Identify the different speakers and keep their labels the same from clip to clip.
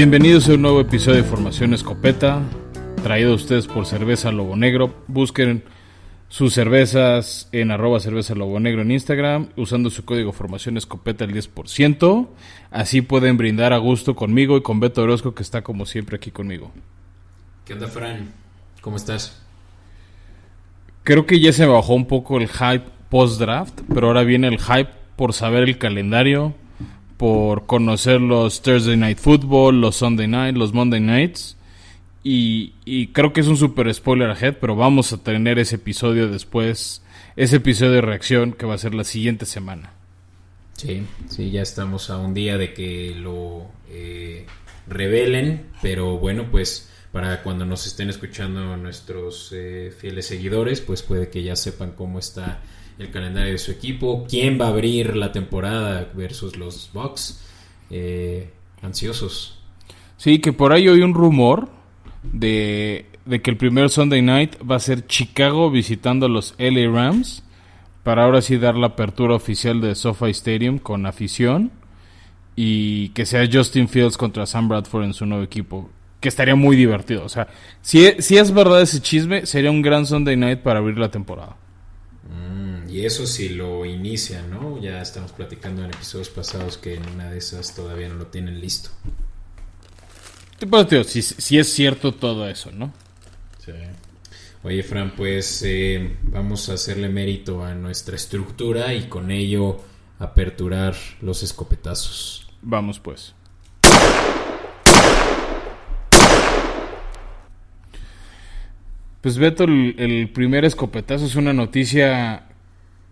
Speaker 1: Bienvenidos a un nuevo episodio de Formación Escopeta, traído a ustedes por Cerveza Lobo Negro. Busquen sus cervezas en arroba cerveza lobo negro en Instagram, usando su código Formación Escopeta el 10%. Así pueden brindar a gusto conmigo y con Beto Orozco, que está como siempre aquí conmigo.
Speaker 2: ¿Qué onda, Fran? ¿Cómo estás?
Speaker 1: Creo que ya se bajó un poco el hype post-draft, pero ahora viene el hype por saber el calendario, por conocer los Thursday Night Football, los Sunday Night, los Monday Nights. Y, y, creo que es un super spoiler ahead, pero vamos a tener ese episodio después, ese episodio de reacción que va a ser la siguiente semana.
Speaker 2: Sí, sí, ya estamos a un día de que lo eh, revelen, pero bueno, pues para cuando nos estén escuchando nuestros eh, fieles seguidores, pues puede que ya sepan cómo está el calendario de su equipo, quién va a abrir la temporada versus los Bucks. Eh, ansiosos.
Speaker 1: Sí, que por ahí hay un rumor de, de, que el primer Sunday night va a ser Chicago visitando a los LA Rams para ahora sí dar la apertura oficial de SoFi Stadium con afición y que sea Justin Fields contra Sam Bradford en su nuevo equipo. Que estaría muy divertido. O sea, si, si es verdad ese chisme, sería un gran Sunday night para abrir la temporada.
Speaker 2: Mm, y eso si lo inician, ¿no? Ya estamos platicando en episodios pasados que en una de esas todavía no lo tienen listo.
Speaker 1: Pues, tío, si, si, es cierto todo eso, ¿no?
Speaker 2: Sí. Oye, Fran, pues eh, vamos a hacerle mérito a nuestra estructura y con ello aperturar los escopetazos.
Speaker 1: Vamos, pues. Pues Beto, el, el primer escopetazo es una noticia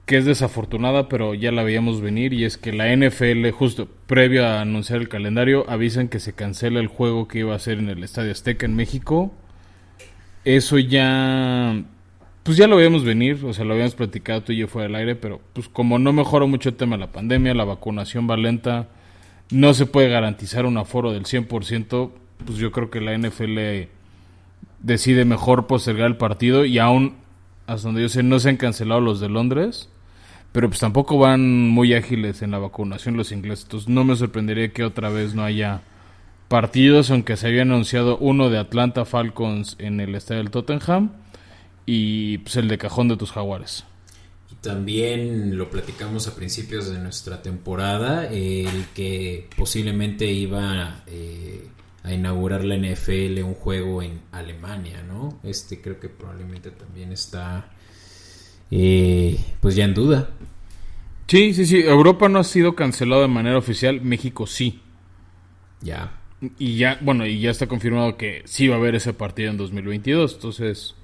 Speaker 1: que es desafortunada, pero ya la veíamos venir, y es que la NFL, justo previo a anunciar el calendario, avisan que se cancela el juego que iba a ser en el Estadio Azteca en México. Eso ya, pues ya lo veíamos venir, o sea, lo habíamos platicado tú y yo fuera del aire, pero pues como no mejoró mucho el tema de la pandemia, la vacunación va lenta, no se puede garantizar un aforo del 100%, pues yo creo que la NFL decide mejor postergar el partido y aún, hasta donde yo sé, no se han cancelado los de Londres pero pues tampoco van muy ágiles en la vacunación los ingleses. Entonces no me sorprendería que otra vez no haya partidos, aunque se había anunciado uno de Atlanta Falcons en el estadio del Tottenham y pues el de cajón de tus jaguares.
Speaker 2: Y también lo platicamos a principios de nuestra temporada, el que posiblemente iba eh, a inaugurar la NFL un juego en Alemania, ¿no? Este creo que probablemente también está eh, pues ya en duda.
Speaker 1: Sí, sí, sí. Europa no ha sido cancelado de manera oficial, México sí.
Speaker 2: Ya.
Speaker 1: Y ya, bueno, y ya está confirmado que sí va a haber ese partido en 2022. Entonces,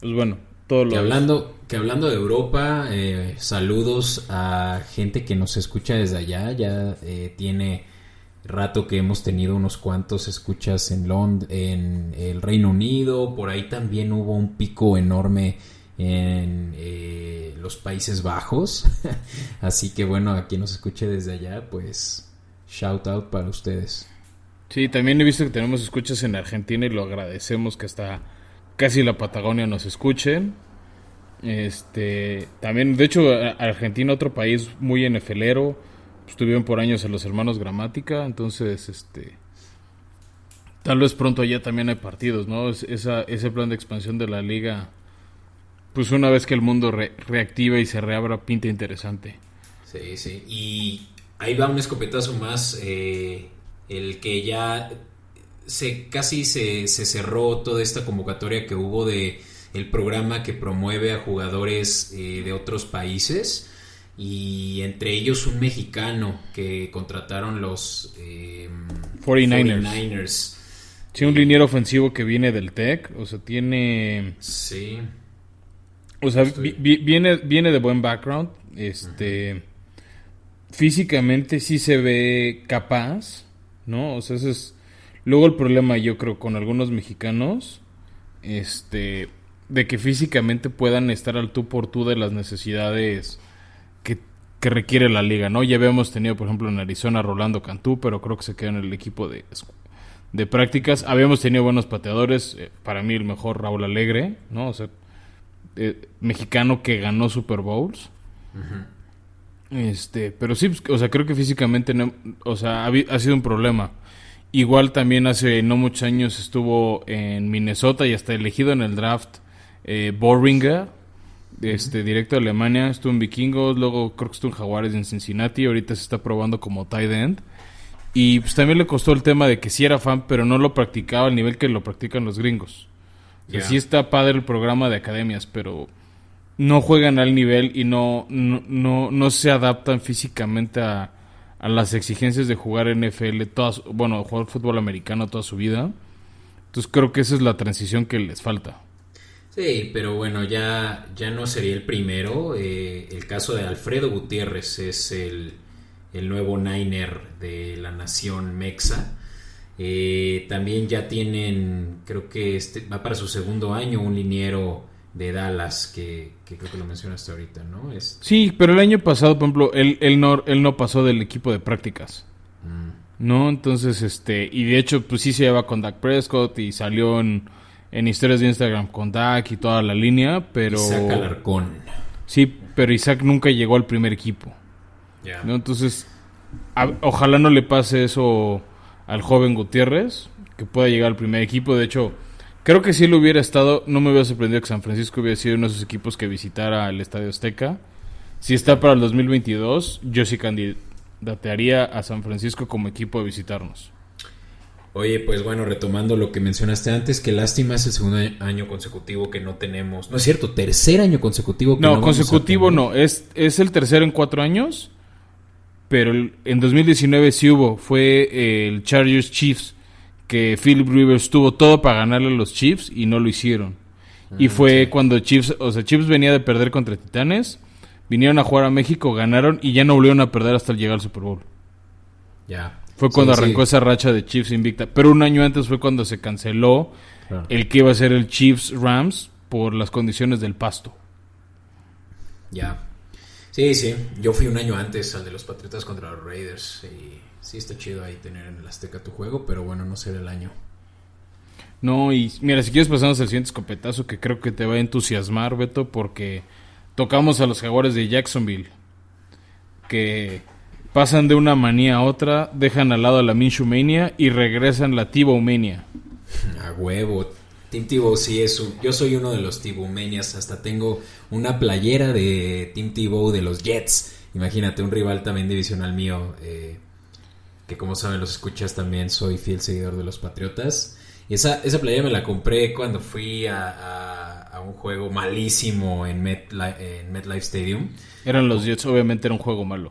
Speaker 1: pues bueno, todo lo.
Speaker 2: Que hablando, que hablando de Europa, eh, saludos a gente que nos escucha desde allá. Ya eh, tiene rato que hemos tenido unos cuantos escuchas en Lond en el Reino Unido. Por ahí también hubo un pico enorme en eh, los Países Bajos. Así que bueno, a quien nos escuche desde allá, pues shout out para ustedes.
Speaker 1: Sí, también he visto que tenemos escuchas en Argentina y lo agradecemos que hasta casi la Patagonia nos escuchen. Este, también, de hecho, Argentina, otro país muy NFLero, estuvieron por años en los hermanos Gramática, entonces, este, tal vez pronto allá también hay partidos, ¿no? esa, ese plan de expansión de la liga pues una vez que el mundo reactiva y se reabra, pinta interesante.
Speaker 2: Sí, sí. Y ahí va un escopetazo más, eh, el que ya se casi se, se, cerró toda esta convocatoria que hubo de el programa que promueve a jugadores eh, de otros países y entre ellos un mexicano que contrataron los eh,
Speaker 1: 49ers. 49ers. Sí, un liniero ofensivo que viene del TEC, o sea, tiene...
Speaker 2: Sí.
Speaker 1: O sea, viene, viene de buen background. Este. Físicamente sí se ve capaz, ¿no? O sea, ese es. Luego el problema, yo creo, con algunos mexicanos. Este. De que físicamente puedan estar al tú por tú de las necesidades que, que requiere la liga, ¿no? Ya habíamos tenido, por ejemplo, en Arizona Rolando Cantú, pero creo que se quedó en el equipo de, de prácticas. Habíamos tenido buenos pateadores. Eh, para mí, el mejor Raúl Alegre, ¿no? O sea, eh, mexicano que ganó Super Bowls. Este, pero sí, o sea, creo que físicamente, no, o sea, ha, ha, sido un problema. Igual también hace no muchos años estuvo en Minnesota y hasta elegido en el draft eh, Boringer, este, directo de Alemania. Estuvo en Vikingos, luego creo que estuvo en Jaguares en Cincinnati. Ahorita se está probando como tight end. Y pues también le costó el tema de que sí era fan, pero no lo practicaba al nivel que lo practican los gringos. Sí está padre el programa de academias, pero no juegan al nivel y no, no, no, se adaptan físicamente a, a, las exigencias de jugar NFL, todas, bueno, jugar fútbol americano toda su vida. Entonces creo que esa es la transición que les falta.
Speaker 2: Sí, pero bueno, ya, ya no sería el primero. Eh, el caso de Alfredo Gutiérrez es el, el nuevo Niner de la nación Mexa. Eh, también ya tienen, creo que este va para su segundo año, un liniero de Dallas que, creo que lo mencionaste ahorita, ¿no? Es...
Speaker 1: Sí, pero el año pasado, por ejemplo, él, él, no, él no pasó del equipo de prácticas. Mm. ¿No? Entonces, este, y de hecho, pues sí se lleva con Dak Prescott y salió en, en historias de Instagram con Dak y toda la línea, pero...
Speaker 2: Isaac Alarcón.
Speaker 1: Sí, pero Isaac nunca llegó al primer equipo. ¿no? Entonces, ojalá no le pase eso al joven Gutiérrez, que pueda llegar al primer equipo. De hecho, creo que si él hubiera estado, no me hubiera sorprendido que San Francisco hubiera sido uno de esos equipos que visitara el Estadio Azteca. Si está para el 2022, yo sí candidatearía a San Francisco como equipo a visitarnos.
Speaker 2: Oye, pues bueno, retomando lo que mencionaste antes, que lástima es el segundo año consecutivo que no tenemos. No es cierto, tercer año consecutivo que
Speaker 1: no. No, consecutivo no, es, es el tercero en cuatro años pero en 2019 sí hubo, fue eh, el Chargers Chiefs, que Philip Rivers tuvo todo para ganarle a los Chiefs y no lo hicieron. y mm, fue cuando Chiefs, o sea, Chiefs venía de perder contra Titanes, vinieron a jugar a México, ganaron y ya no volvieron a perder hasta llegar al Super Bowl.
Speaker 2: Ya.
Speaker 1: Fue cuando arrancó esa racha de Chiefs invicta. Pero un año antes fue cuando se canceló el que iba a ser el Chiefs Rams por las condiciones del pasto.
Speaker 2: Ya. Sí, sí. Yo fui un año antes al de los Patriotas contra los Raiders. Y sí está chido ahí tener en el Azteca tu juego, pero bueno, no será el año.
Speaker 1: No, y mira, si quieres pasamos al siguiente escopetazo que creo que te va a entusiasmar, Beto, porque tocamos a los jaguares de Jacksonville. Que pasan de una manía a otra, dejan al lado a la Minshew Mania y regresan la Tibo Mania.
Speaker 2: A huevo, Tim Tebow sí es un, yo soy uno de los Tebow-menias, hasta tengo una playera de Tim Tebow de los Jets. Imagínate, un rival también divisional mío, eh, que como saben los escuchas también soy fiel seguidor de los Patriotas. Y esa, esa playera me la compré cuando fui a, a, un juego malísimo en, en MetLife Stadium.
Speaker 1: Eran los Jets, obviamente era un juego malo.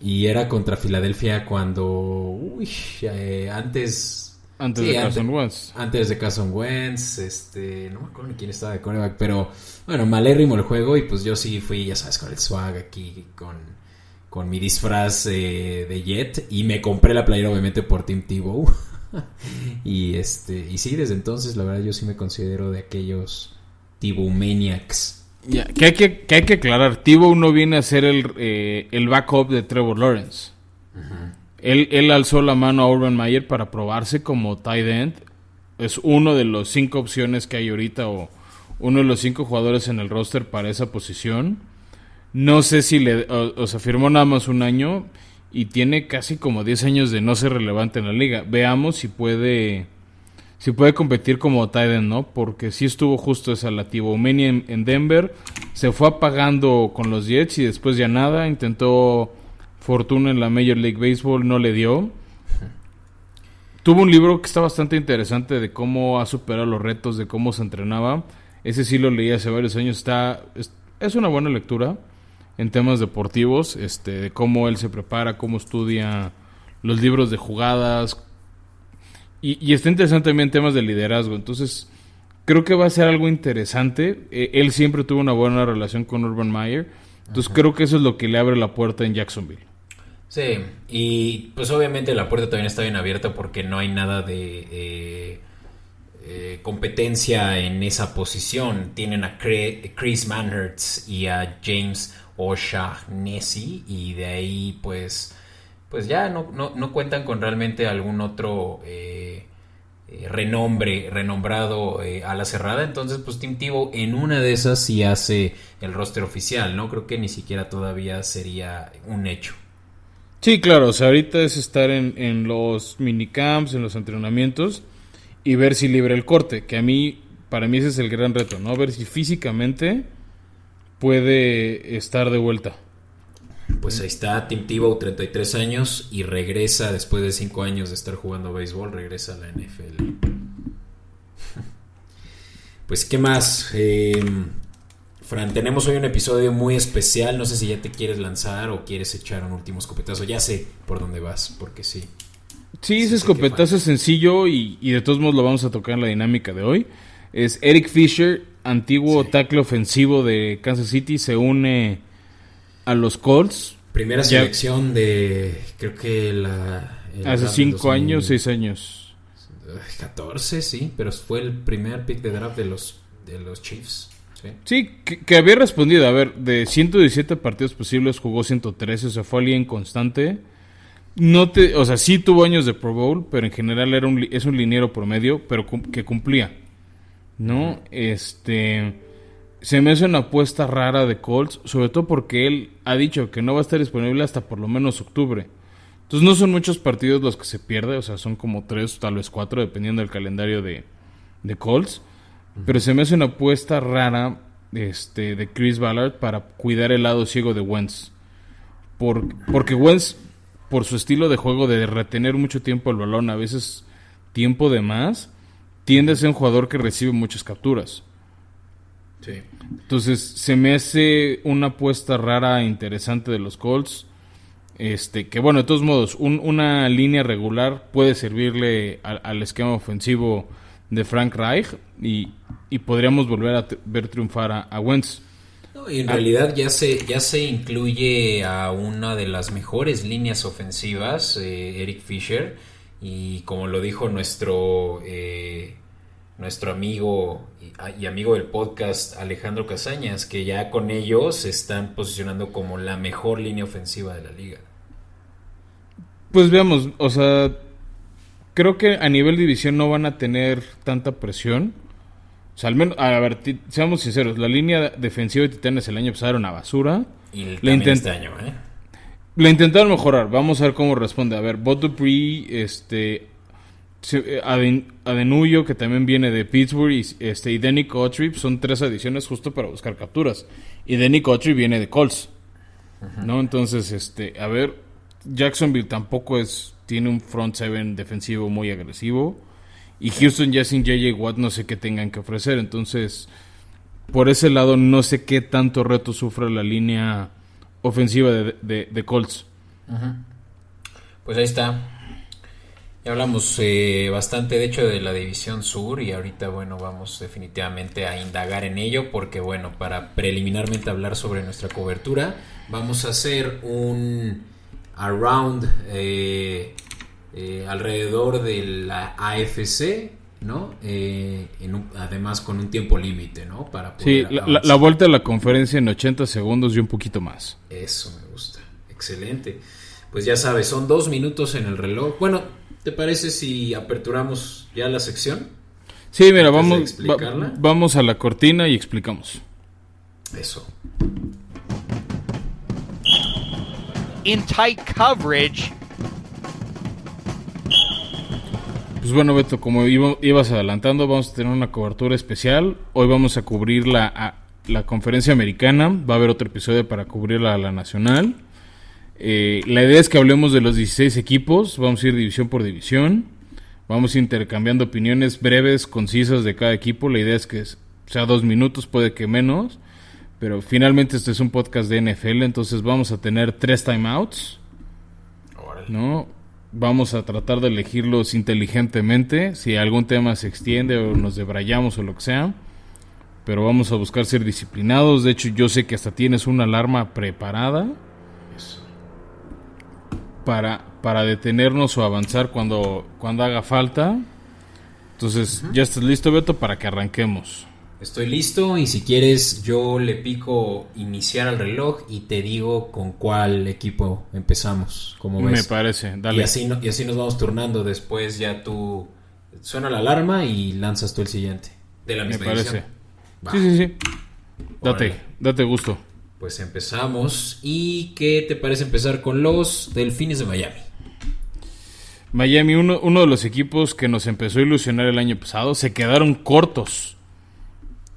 Speaker 2: Y era contra Filadelfia cuando, uy, eh, antes
Speaker 1: antes de Carson Wentz.
Speaker 2: Antes de Carson Wentz, este, no me acuerdo ni quién estaba de coreback, pero bueno, malérrimo el juego y pues yo sí fui, ya sabes, con el swag aquí, con, con mi disfraz eh, de Jet y me compré la playera obviamente por Team Tebow. y este, y sí, desde entonces la verdad yo sí me considero de aquellos Tebow Maniacs.
Speaker 1: Que, hay que, hay que aclarar, Tebow no viene a ser el, eh, el backup de Trevor Lawrence. Ajá. Él, alzó la mano a Urban Mayer para probarse como tight end. Es uno de los cinco opciones que hay ahorita o uno de los cinco jugadores en el roster para esa posición. No sé si le... O, sea, firmó nada más un año y tiene casi como 10 años de no ser relevante en la liga. Veamos si puede... Si puede competir como tight end, ¿no? Porque sí estuvo justo esa la en, en Denver. Se fue apagando con los Jets y después ya nada. Intentó fortuna en la Major League Baseball no le dio. Tuvo un libro que está bastante interesante de cómo ha superado los retos, de cómo se entrenaba. Ese sí lo leí hace varios años. Está, es, una buena lectura en temas deportivos, este, de cómo él se prepara, cómo estudia los libros de jugadas. Y, está interesante también en temas de liderazgo. Entonces, creo que va a ser algo interesante. Eh, él siempre tuvo una buena relación con Urban Meyer. Entonces, creo que eso es lo que le abre la puerta en Jacksonville.
Speaker 2: Sí, y pues obviamente la puerta también está bien abierta porque no hay nada de eh, eh, competencia en esa posición. Tienen a Chris Manhertz y a James O'Shaughnessy y de ahí pues, pues ya no, no, cuentan con realmente algún otro eh, renombre, renombrado a la cerrada. Entonces pues Tim Tebow en una de esas sí hace el roster oficial, ¿no? Creo que ni siquiera todavía sería un hecho.
Speaker 1: Sí, claro, o sea, ahorita es estar en, en los minicamps, en los entrenamientos y ver si libra el corte, que a mí, para mí ese es el gran reto, ¿no? Ver si físicamente puede estar de vuelta.
Speaker 2: Pues ahí está Tim Tebow, 33 años, y regresa después de 5 años de estar jugando béisbol, regresa a la NFL. Pues, ¿qué más? Eh, Fran, tenemos hoy un episodio muy especial. No sé si ya te quieres lanzar o quieres echar un último escopetazo. Ya sé por dónde vas, porque sí.
Speaker 1: Sí, ese escopetazo es sencillo y, y, de todos modos lo vamos a tocar en la dinámica de hoy. Es Eric Fisher, antiguo sí. tackle ofensivo de Kansas City, se une a los Colts.
Speaker 2: Primera selección de, creo que la...
Speaker 1: Hace 5 años, 6 años.
Speaker 2: 14, sí, pero fue el primer pick de draft de los, de los Chiefs. Sí,
Speaker 1: sí que, que, había respondido. A ver, de 117 partidos posibles jugó 113, o sea, fue alguien constante. No te, o sea, sí tuvo años de Pro Bowl, pero en general era un, es un liniero promedio, pero que cumplía. ¿No? Este. Se me hace una apuesta rara de Colts, sobre todo porque él ha dicho que no va a estar disponible hasta por lo menos octubre. Entonces no son muchos partidos los que se pierde, o sea, son como tres, tal vez cuatro, dependiendo del calendario de, de Colts. Pero se me hace una apuesta rara este, de Chris Ballard para cuidar el lado ciego de Wentz. Por, porque Wentz, por su estilo de juego de retener mucho tiempo el balón, a veces tiempo de más, tiende a ser un jugador que recibe muchas capturas.
Speaker 2: Sí.
Speaker 1: Entonces se me hace una apuesta rara e interesante de los Colts. Este, que bueno, de todos modos, un, una línea regular puede servirle al, al, esquema ofensivo de Frank Reich y, y podríamos volver a ver triunfar a, a Wentz.
Speaker 2: No, y en ah. realidad ya se, ya se incluye a una de las mejores líneas ofensivas, eh, Eric Fisher, y como lo dijo nuestro, eh, nuestro amigo y, y amigo del podcast Alejandro Casañas, que ya con ellos se están posicionando como la mejor línea ofensiva de la liga.
Speaker 1: Pues veamos, o sea, creo que a nivel división no van a tener tanta presión. O sea, al menos, a ver, seamos sinceros, la línea defensiva de Titanes el año pasado era una basura.
Speaker 2: Y le intent este año, ¿eh?
Speaker 1: La intentaron mejorar, vamos a ver cómo responde. A ver, Bob Dupree, este, Aden, Adenuyo, que también viene de Pittsburgh, y, este, y Danny Cotrip, son tres adiciones justo para buscar capturas. Y Danny Cotrip viene de Colts, uh -huh. ¿no? Entonces, este, a ver, Jacksonville tampoco es tiene un front seven defensivo muy agresivo y Houston ya sin JJ Watt no sé qué tengan que ofrecer, entonces por ese lado no sé qué tanto reto sufre la línea ofensiva de, de, Colts.
Speaker 2: Pues ahí está. Ya hablamos eh, bastante, de hecho, de la división sur y ahorita, bueno, vamos definitivamente a indagar en ello porque, bueno, para preliminarmente hablar sobre nuestra cobertura, vamos a hacer un around eh, eh, alrededor de la AFC, ¿no? Eh, en un, además con un tiempo límite, ¿no?
Speaker 1: Para poder sí, la, la, vuelta de la conferencia en 80 segundos y un poquito más.
Speaker 2: Eso me gusta, excelente. Pues ya sabes, son dos minutos en el reloj. Bueno, ¿te parece si aperturamos ya la sección?
Speaker 1: Sí, mira, vamos, va, vamos a la cortina y explicamos.
Speaker 2: Eso.
Speaker 3: In tight coverage.
Speaker 1: Pues bueno, Beto, como ibas adelantando, vamos a tener una cobertura especial. Hoy vamos a cubrir la, a, la conferencia americana. Va a haber otro episodio para cubrir la, la nacional. Eh, la idea es que hablemos de los 16 equipos. Vamos a ir división por división. Vamos intercambiando opiniones breves, concisas de cada equipo. La idea es que sea dos minutos, puede que menos. Pero finalmente este es un podcast de NFL, entonces vamos a tener tres timeouts. ¿No? Vamos a tratar de elegirlos inteligentemente. Si algún tema se extiende o nos debrayamos o lo que sea. Pero vamos a buscar ser disciplinados. De hecho, yo sé que hasta tienes una alarma preparada. Para, para detenernos o avanzar cuando, cuando haga falta. Entonces, uh -huh. ya estás listo, Beto, para que arranquemos.
Speaker 2: Estoy listo y si quieres yo le pico iniciar al reloj y te digo con cuál equipo empezamos. Como ves.
Speaker 1: Me parece, dale.
Speaker 2: Y así, no, y así nos vamos turnando. Después ya tú suena la alarma y lanzas tú el siguiente. De la misma
Speaker 1: Me parece. Sí, sí, sí. Date, Órale. date gusto.
Speaker 2: pues empezamos. ¿Y qué te parece empezar con los Delfines de Miami?
Speaker 1: Miami, uno, uno de los equipos que nos empezó a ilusionar el año pasado, se quedaron cortos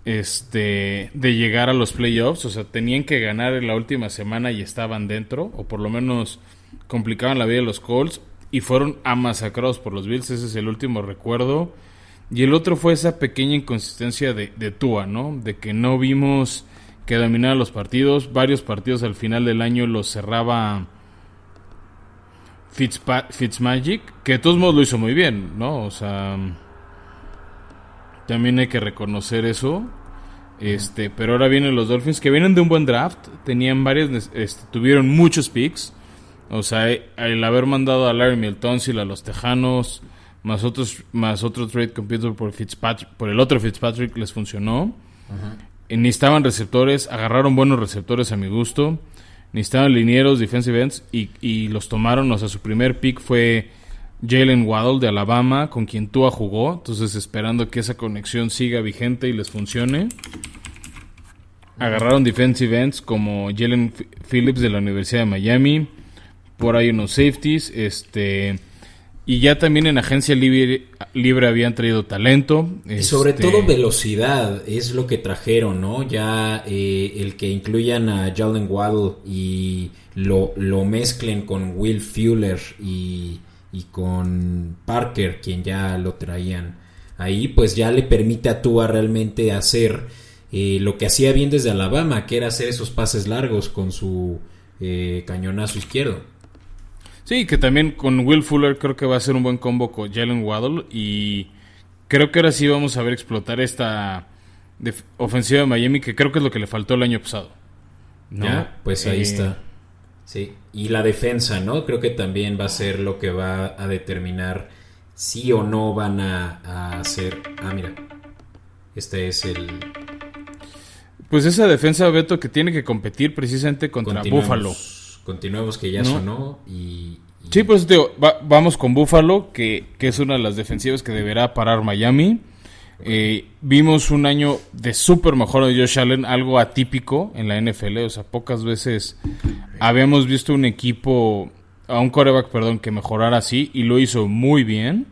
Speaker 1: este, de llegar a los playoffs. O sea, tenían que ganar en la última semana y estaban dentro, o por lo menos complicaban la vida de los Colts y fueron amasacrados por los Bills. Ese es el último recuerdo. Y el otro fue esa pequeña inconsistencia de, de Tua, ¿no? De que no vimos que dominaba los partidos. Varios partidos al final del año los cerraba Fitzpa Fitzmagic, que de todos modos lo hizo muy bien, ¿no? O sea, también hay que reconocer eso. Este, pero ahora vienen los Dolphins que vienen de un buen draft, tenían varios, este, tuvieron muchos picks. O sea, el haber mandado a Larry Miltonsil a los Tejanos, más otros, más otro trade computer por Fitzpatrick, por el otro Fitzpatrick les funcionó. Ajá. Necesitaban receptores, agarraron buenos receptores a mi gusto. Necesitaban linieros, defensive ends y, y los tomaron. O sea, su primer pick fue Jalen Waddle de Alabama, con quien Tua jugó. Entonces, esperando que esa conexión siga vigente y les funcione. Agarraron defensive ends como Jalen Phillips de la Universidad de Miami. Por ahí unos safeties. Este. Y ya también en agencia libre, libre habían traído talento.
Speaker 2: Y sobre este... todo velocidad, es lo que trajeron, ¿no? Ya eh, el que incluyan a Jalen Waddle y lo, lo mezclen con Will Fuller y, y, con Parker, quien ya lo traían ahí, pues ya le permite a Tua realmente hacer eh, lo que hacía bien desde Alabama, que era hacer esos pases largos con su eh, cañonazo izquierdo.
Speaker 1: Sí, que también con Will Fuller creo que va a ser un buen combo con Jalen Waddle y creo que ahora sí vamos a ver explotar esta ofensiva de Miami que creo que es lo que le faltó el año pasado.
Speaker 2: ¿no? Ya, pues ahí eh... está. Sí, y la defensa, ¿no? Creo que también va a ser lo que va a determinar si o no van a, hacer... Ah, mira, este es el...
Speaker 1: Pues esa defensa, Beto, que tiene que competir precisamente contra Buffalo
Speaker 2: continuemos que ya ¿No? sonó y, y...
Speaker 1: Sí, pues digo, va, vamos con Buffalo, que, que, es una de las defensivas que deberá parar Miami. Eh, vimos un año de súper mejor de Josh Allen, algo atípico en la NFL, o sea, pocas veces habíamos visto un equipo, a un coreback, perdón, que mejorara así y lo hizo muy bien.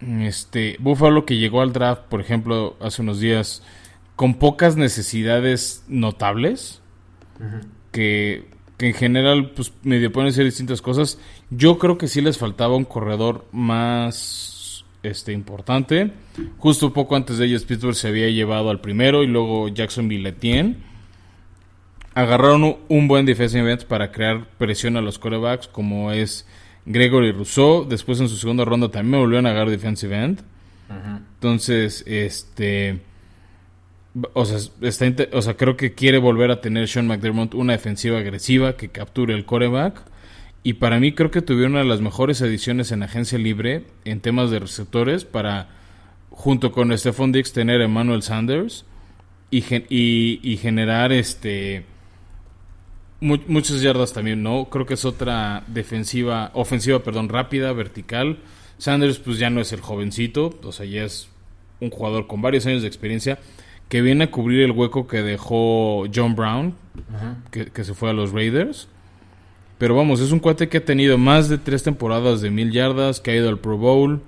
Speaker 1: Este, Buffalo que llegó al draft, por ejemplo, hace unos días, con pocas necesidades notables, que que en general pues medio pueden ser distintas cosas. Yo creo que sí les faltaba un corredor más este importante. Justo poco antes de ellos Pittsburgh se había llevado al primero y luego Jacksonville Etienne. Agarraron un buen defensive event para crear presión a los corebacks como es Gregory Rousseau. Después en su segunda ronda también volvieron a agarrar defensive end. Uh -huh. Entonces, este o sea, está, o sea, creo que quiere volver a tener Sean McDermott una defensiva agresiva que capture el coreback. Y para mí creo que tuvieron una de las mejores ediciones en agencia libre en temas de receptores para, junto con Stephon Dix, tener a Emmanuel Sanders y, y, y generar este mu muchas yardas también, ¿no? Creo que es otra defensiva, ofensiva, perdón, rápida, vertical. Sanders pues ya no es el jovencito, o sea, ya es un jugador con varios años de experiencia que viene a cubrir el hueco que dejó John Brown, uh -huh. que, que, se fue a los Raiders. Pero vamos, es un cuate que ha tenido más de tres temporadas de mil yardas, que ha ido al Pro Bowl,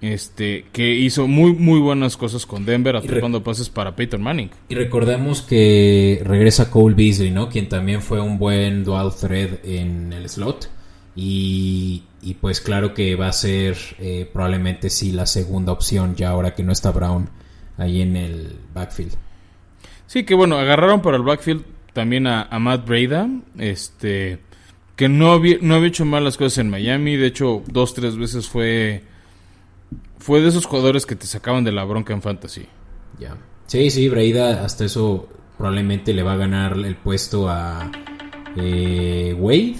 Speaker 1: este, que hizo muy, muy buenas cosas con Denver, atrapando pases para Peyton Manning.
Speaker 2: Y recordemos que regresa Cole Beasley, ¿no? Quien también fue un buen dual thread en el slot. Y, y pues claro que va a ser eh, probablemente sí la segunda opción ya ahora que no está Brown ahí en el backfield.
Speaker 1: Sí, que bueno, agarraron para el backfield también a, a Matt Breda, este, que no había, no había hecho mal las cosas en Miami, de hecho dos, tres veces fue, fue de esos jugadores que te sacaban de la bronca en fantasy.
Speaker 2: Ya. Sí, sí, Breida hasta eso probablemente le va a ganar el puesto a eh, Wade.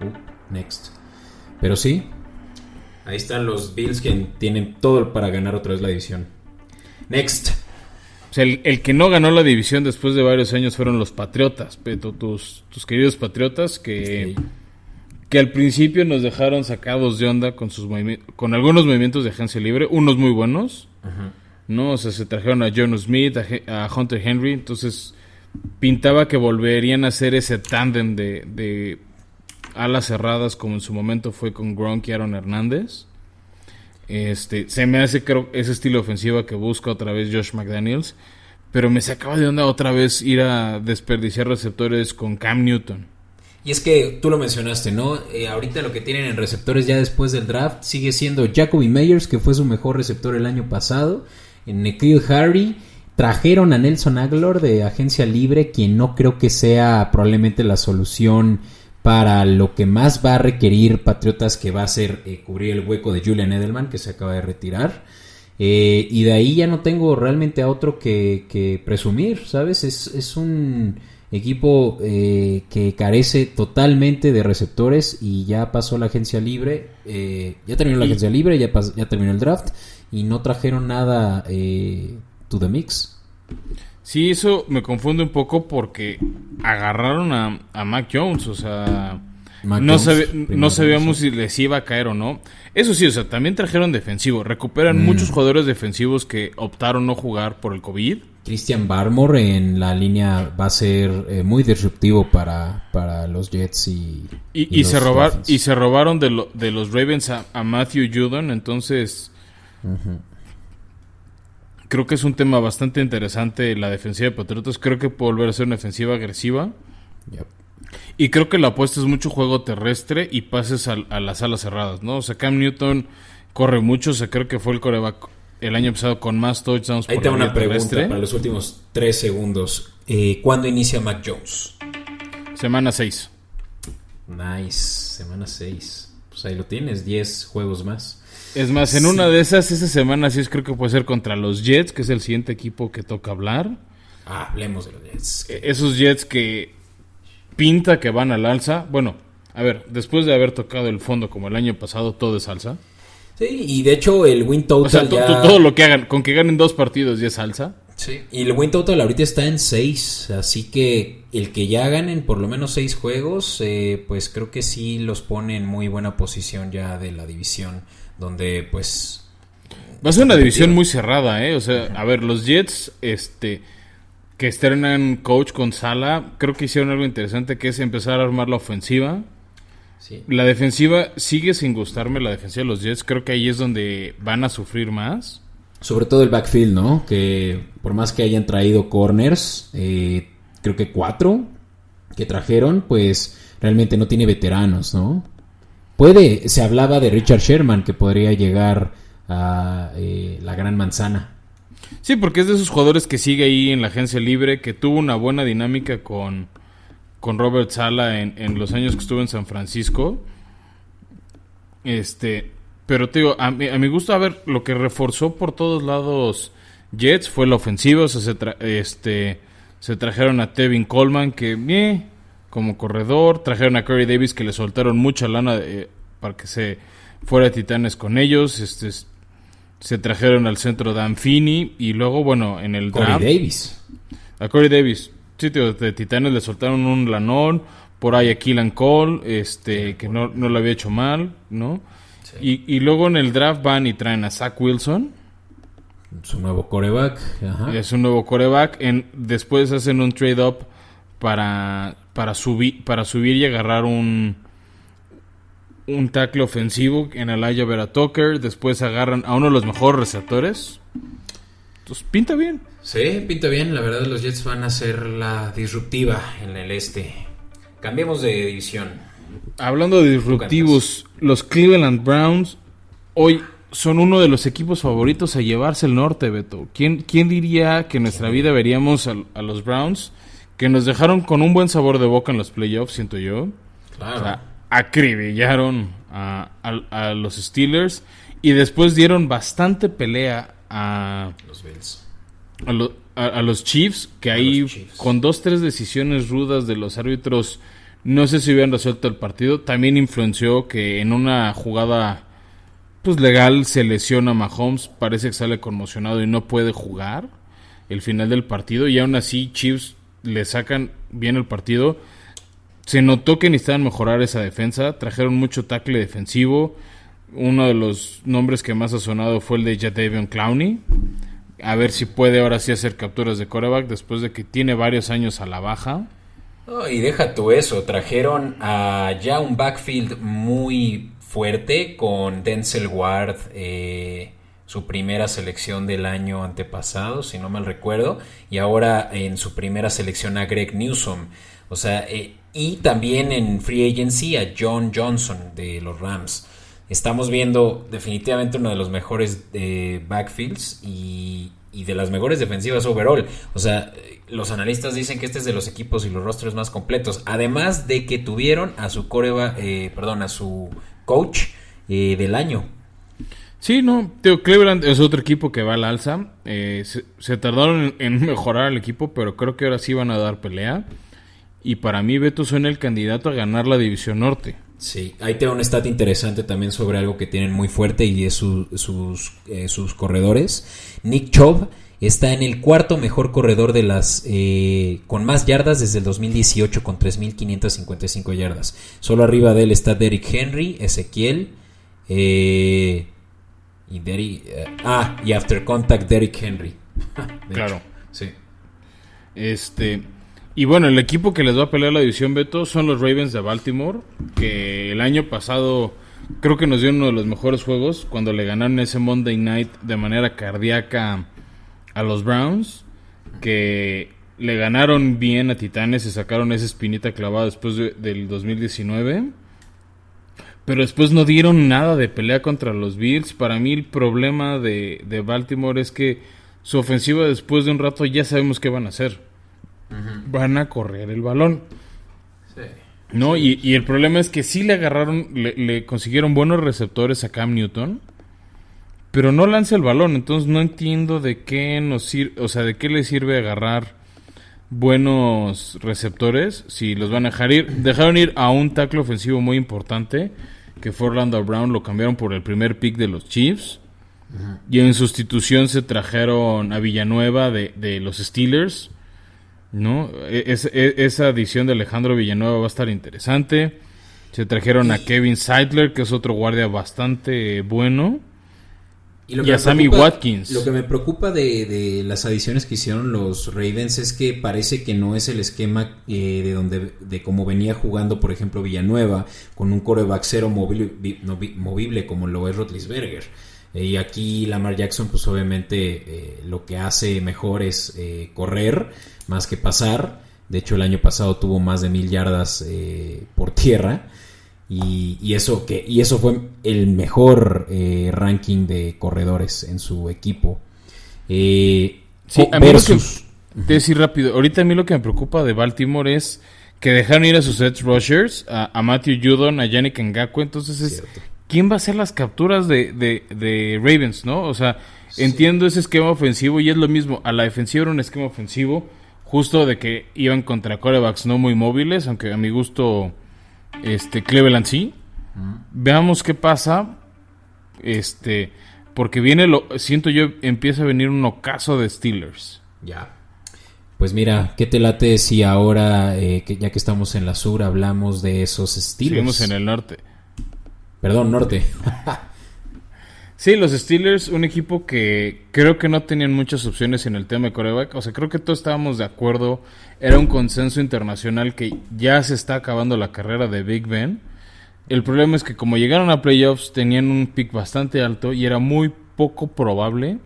Speaker 2: Uh, next. Pero sí, Ahí están los Bills que tienen todo para ganar otra vez la división. Next.
Speaker 1: O sea, el, el, que no ganó la división después de varios años fueron los Patriotas, Peto, tus, tus queridos Patriotas que, sí. que al principio nos dejaron sacados de onda con sus con algunos movimientos de agencia libre, unos muy buenos, -huh. ¿no? O sea, se trajeron a John Smith, a, a, Hunter Henry, entonces pintaba que volverían a hacer ese tándem de, de alas cerradas como en su momento fue con Gronk y Aaron Hernández. Este, se me hace creo ese estilo ofensiva que busca otra vez Josh McDaniels, pero me sacaba de onda otra vez ir a desperdiciar receptores con Cam Newton.
Speaker 2: Y es que tú lo mencionaste, ¿no? Eh, ahorita lo que tienen en receptores ya después del draft sigue siendo Jacoby Meyers, que fue su mejor receptor el año pasado, en Nikhil Harry. Trajeron a Nelson Aguilar de agencia libre, quien no creo que sea probablemente la solución para lo que más va a requerir Patriotas, que va a ser eh, cubrir el hueco de Julian Edelman, que se acaba de retirar. Eh, y de ahí ya no tengo realmente a otro que, presumir, ¿sabes? Es, un equipo eh, que carece totalmente de receptores y ya pasó la agencia libre, ya terminó la agencia libre, ya, ya terminó el draft y no trajeron nada to the mix.
Speaker 1: Sí, eso me confunde un poco porque agarraron a, a Mac Jones, o sea, no, no sabíamos si les iba a caer o no. Eso sí, o sea, también trajeron defensivo. Recuperan mm. muchos jugadores defensivos que optaron no jugar por el COVID.
Speaker 2: Christian Barmore en la línea va a ser eh, muy disruptivo para, para los Jets y...
Speaker 1: Y, se, robar, y se robaron de, de los Ravens a, Matthew Judon, entonces creo que es un tema bastante interesante la defensiva de Patriotas. Creo que puede volver a ser una defensiva agresiva. Y creo que la apuesta es mucho juego terrestre y pases a, las alas cerradas, ¿no? O sea, Cam Newton corre mucho, o sea, creo que fue el coreback el año pasado con más touchdowns
Speaker 2: Ahí tengo una pregunta para los últimos tres segundos. Eh, ¿Cuándo inicia Mac Jones?
Speaker 1: Semana 6.
Speaker 2: Nice, semana 6. Pues ahí lo tienes, 10 juegos más.
Speaker 1: Es más, en una de esas, esa semana sí creo que puede ser contra los Jets, que es el siguiente equipo que toca hablar.
Speaker 2: Ah, hablemos de los Jets.
Speaker 1: E, esos Jets que pinta que van al alza. Bueno, a ver, después de haber tocado el fondo como el año pasado, todo es alza.
Speaker 2: Sí, y de hecho el win total.
Speaker 1: O sea, todo lo que hagan, con que ganen dos partidos ya es alza.
Speaker 2: Sí. Y el win total ahorita está en seis, así que el que ya ganen por lo menos seis juegos, eh, pues creo que sí los pone en muy buena posición ya de la división donde pues...
Speaker 1: Va a ser una división muy cerrada, ¿eh? O sea, a ver, los Jets, este, que estrenan coach con Sala, creo que hicieron algo interesante, que es empezar a armar la ofensiva. Sí. La defensiva sigue sin gustarme, la defensiva de los Jets, creo que ahí es donde van a sufrir más.
Speaker 2: Sobre todo el backfield, ¿no? Que por más que hayan traído corners, eh, creo que cuatro que trajeron, pues realmente no tiene veteranos, ¿no? Puede, se hablaba de Richard Sherman que podría llegar a eh, la gran manzana.
Speaker 1: Sí, porque es de esos jugadores que sigue ahí en la agencia libre, que tuvo una buena dinámica con, con Robert Sala en, los años que estuvo en San Francisco. Este, pero te digo, a, mi gusto, a ver, lo que reforzó por todos lados Jets fue la ofensiva. O sea, se, este, se trajeron a Tevin Coleman, que, eh, como corredor. Trajeron a Corey Davis que le soltaron mucha lana eh, para que se fuera a Titanes con ellos. Este, se trajeron al centro Dan y luego, bueno, en el
Speaker 2: Corey Davis.
Speaker 1: A Corey Davis. Sí, de Titanes le soltaron un lanón. Por ahí a Killan Cole, este, que no, no lo había hecho mal, ¿no? Y, y, luego en el draft van y traen a Zach Wilson.
Speaker 2: Su nuevo coreback.
Speaker 1: Es un nuevo coreback. En, después hacen un trade-up para para subir, para subir y agarrar un, un tackle ofensivo en el Aya Vera Tucker. Después agarran a uno de los mejores receptores. Entonces, pinta bien.
Speaker 2: Sí, pinta bien. La verdad, los Jets van a ser la disruptiva en el este. Cambiemos de división.
Speaker 1: Hablando de disruptivos, los Cleveland Browns hoy son uno de los equipos favoritos a llevarse el norte, Beto. ¿Quién, quién diría que en nuestra vida veríamos a los Browns? Que nos dejaron con un buen sabor de boca en los playoffs, siento yo. Claro. O sea, acribillaron a, los Steelers y después dieron bastante pelea a
Speaker 2: los Bills.
Speaker 1: A, los Chiefs, que ahí con dos, tres decisiones rudas de los árbitros, no sé si hubieran resuelto el partido. También influenció que en una jugada pues legal se lesiona a Mahomes, parece que sale conmocionado y no puede jugar el final del partido y aún así Chiefs le sacan bien el partido. Se notó que necesitaban mejorar esa defensa. Trajeron mucho tackle defensivo. Uno de los nombres que más ha sonado fue el de Jadavion Clowney. A ver si puede ahora sí hacer capturas de coreback después de que tiene varios años a la baja.
Speaker 2: y deja tú eso, trajeron a ya un backfield muy fuerte con Denzel Ward, eh, su primera selección del año antepasado, si no mal recuerdo, y ahora en su primera selección a Greg Newsom. O sea, eh, y también en Free Agency a John Johnson de los Rams. Estamos viendo definitivamente uno de los mejores eh, backfields y, de las mejores defensivas overall. O sea, los analistas dicen que este es de los equipos y los rostros más completos. Además de que tuvieron a su coreba, eh, perdón, a su coach eh, del año.
Speaker 1: Sí, no, Teo Cleveland es otro equipo que va al alza. se, tardaron en, mejorar el equipo, pero creo que ahora sí van a dar pelea. Y para mí Beto suena el candidato a ganar la División Norte.
Speaker 2: Sí, ahí tengo un stat interesante también sobre algo que tienen muy fuerte y es sus, eh, sus corredores. Nick Chubb está en el cuarto mejor corredor de las eh, con más yardas desde el 2018 con 3.555 yardas. Solo arriba de él está Derrick Henry, Ezequiel eh, y Derrick, ah y After Contact Derrick Henry.
Speaker 1: claro, sí. Este y bueno, el equipo que les va a pelear la división Beto son los Ravens de Baltimore, que el año pasado creo que nos dio uno de los mejores juegos cuando le ganaron ese Monday Night de manera cardíaca a los Browns, que le ganaron bien a Titanes y sacaron esa espinita clavada después del 2019. Pero después no dieron nada de pelea contra los Bills. Para mí el problema de, de Baltimore es que su ofensiva después de un rato ya sabemos qué van a hacer van a correr el balón. ¿No? Y, el problema es que sí le agarraron, le, consiguieron buenos receptores a Cam Newton, pero no lanza el balón. Entonces no entiendo de qué nos sirve, o sea, de qué le sirve agarrar buenos receptores si los van a dejar ir. Dejaron ir a un tackle ofensivo muy importante, que fue Orlando Brown, lo cambiaron por el primer pick de los Chiefs. Y en sustitución se trajeron a Villanueva de, de los Steelers ¿no? E, e, esa edición de Alejandro Villanueva va a estar interesante. Se trajeron a Kevin Seidler, que es otro guardia bastante bueno.
Speaker 2: Y, a Sammy Watkins. Lo que me preocupa de, las adiciones que hicieron los Ravens es que parece que no es el esquema eh, de donde de cómo venía jugando, por ejemplo, Villanueva, con un coreback cero movible, como lo es Rotlisberger. Eh, y aquí Lamar Jackson, pues obviamente eh, lo que hace mejor es correr más que pasar. De hecho, el año pasado tuvo más de mil yardas por tierra. Y, eso que, y eso fue el mejor eh, ranking de corredores en su equipo.
Speaker 1: Eh, sí, a mí lo que, te decir rápido, ahorita a mí lo que me preocupa de Baltimore es que dejaron ir a sus edge rushers, a, Matthew Judon, a Yannick Ngakwe, entonces es, ¿quién va a hacer las capturas de, de, Ravens, no? O sea, entiendo ese esquema ofensivo y es lo mismo, a la defensiva era un esquema ofensivo, justo de que iban contra corebacks no muy móviles, aunque a mi gusto este Cleveland sí. Veamos qué pasa. Este, porque viene lo siento yo empieza a venir un ocaso de Steelers.
Speaker 2: Ya. Pues mira, ¿qué te late si ahora, eh, que ya que estamos en la sur, hablamos de esos Steelers?
Speaker 1: Seguimos en el norte.
Speaker 2: Perdón, norte.
Speaker 1: Sí, los Steelers, un equipo que creo que no tenían muchas opciones en el tema de coreback. O sea, creo que todos estábamos de acuerdo. Era un consenso internacional que ya se está acabando la carrera de Big Ben. El problema es que como llegaron a playoffs tenían un pick bastante alto y era muy poco probable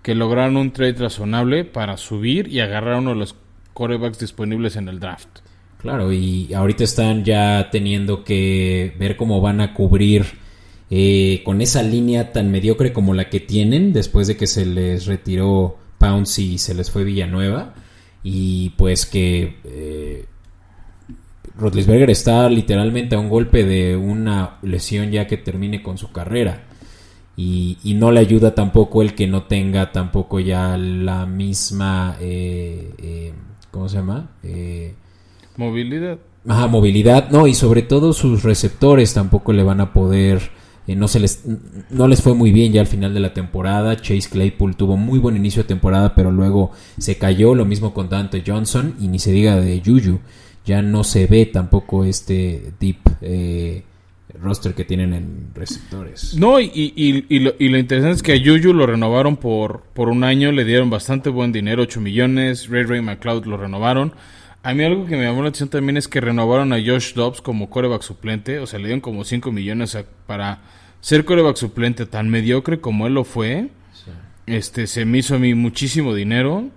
Speaker 1: que lograran un trade razonable para subir y agarrar uno de los corebacks disponibles en el draft.
Speaker 2: Claro, y ahorita están ya teniendo que ver cómo van a cubrir eh, con esa línea tan mediocre como la que tienen después de que se les retiró Pounce y se les fue Villanueva y pues que eh, Rotlisberger está literalmente a un golpe de una lesión ya que termine con su carrera y, no le ayuda tampoco el que no tenga tampoco ya la misma eh, eh ¿cómo se llama?
Speaker 1: movilidad
Speaker 2: Ajá, movilidad, no, y sobre todo sus receptores tampoco le van a poder eh, no, se les, no les fue muy bien ya al final de la temporada. Chase Claypool tuvo muy buen inicio de temporada, pero luego se cayó. Lo mismo con Dante Johnson y ni se diga de Juju. Ya no se ve tampoco este deep, eh, roster que tienen en receptores.
Speaker 1: No, y, y, lo, y, lo, interesante es que a Juju lo renovaron por, por un año, le dieron bastante buen dinero, 8 millones, Ray Ray McLeod lo renovaron. A mí algo que me llamó la atención también es que renovaron a Josh Dobbs como coreback suplente, o sea, le dieron como 5 millones para ser coreback suplente tan mediocre como él lo fue. Sí. Este, se me hizo a mí muchísimo dinero.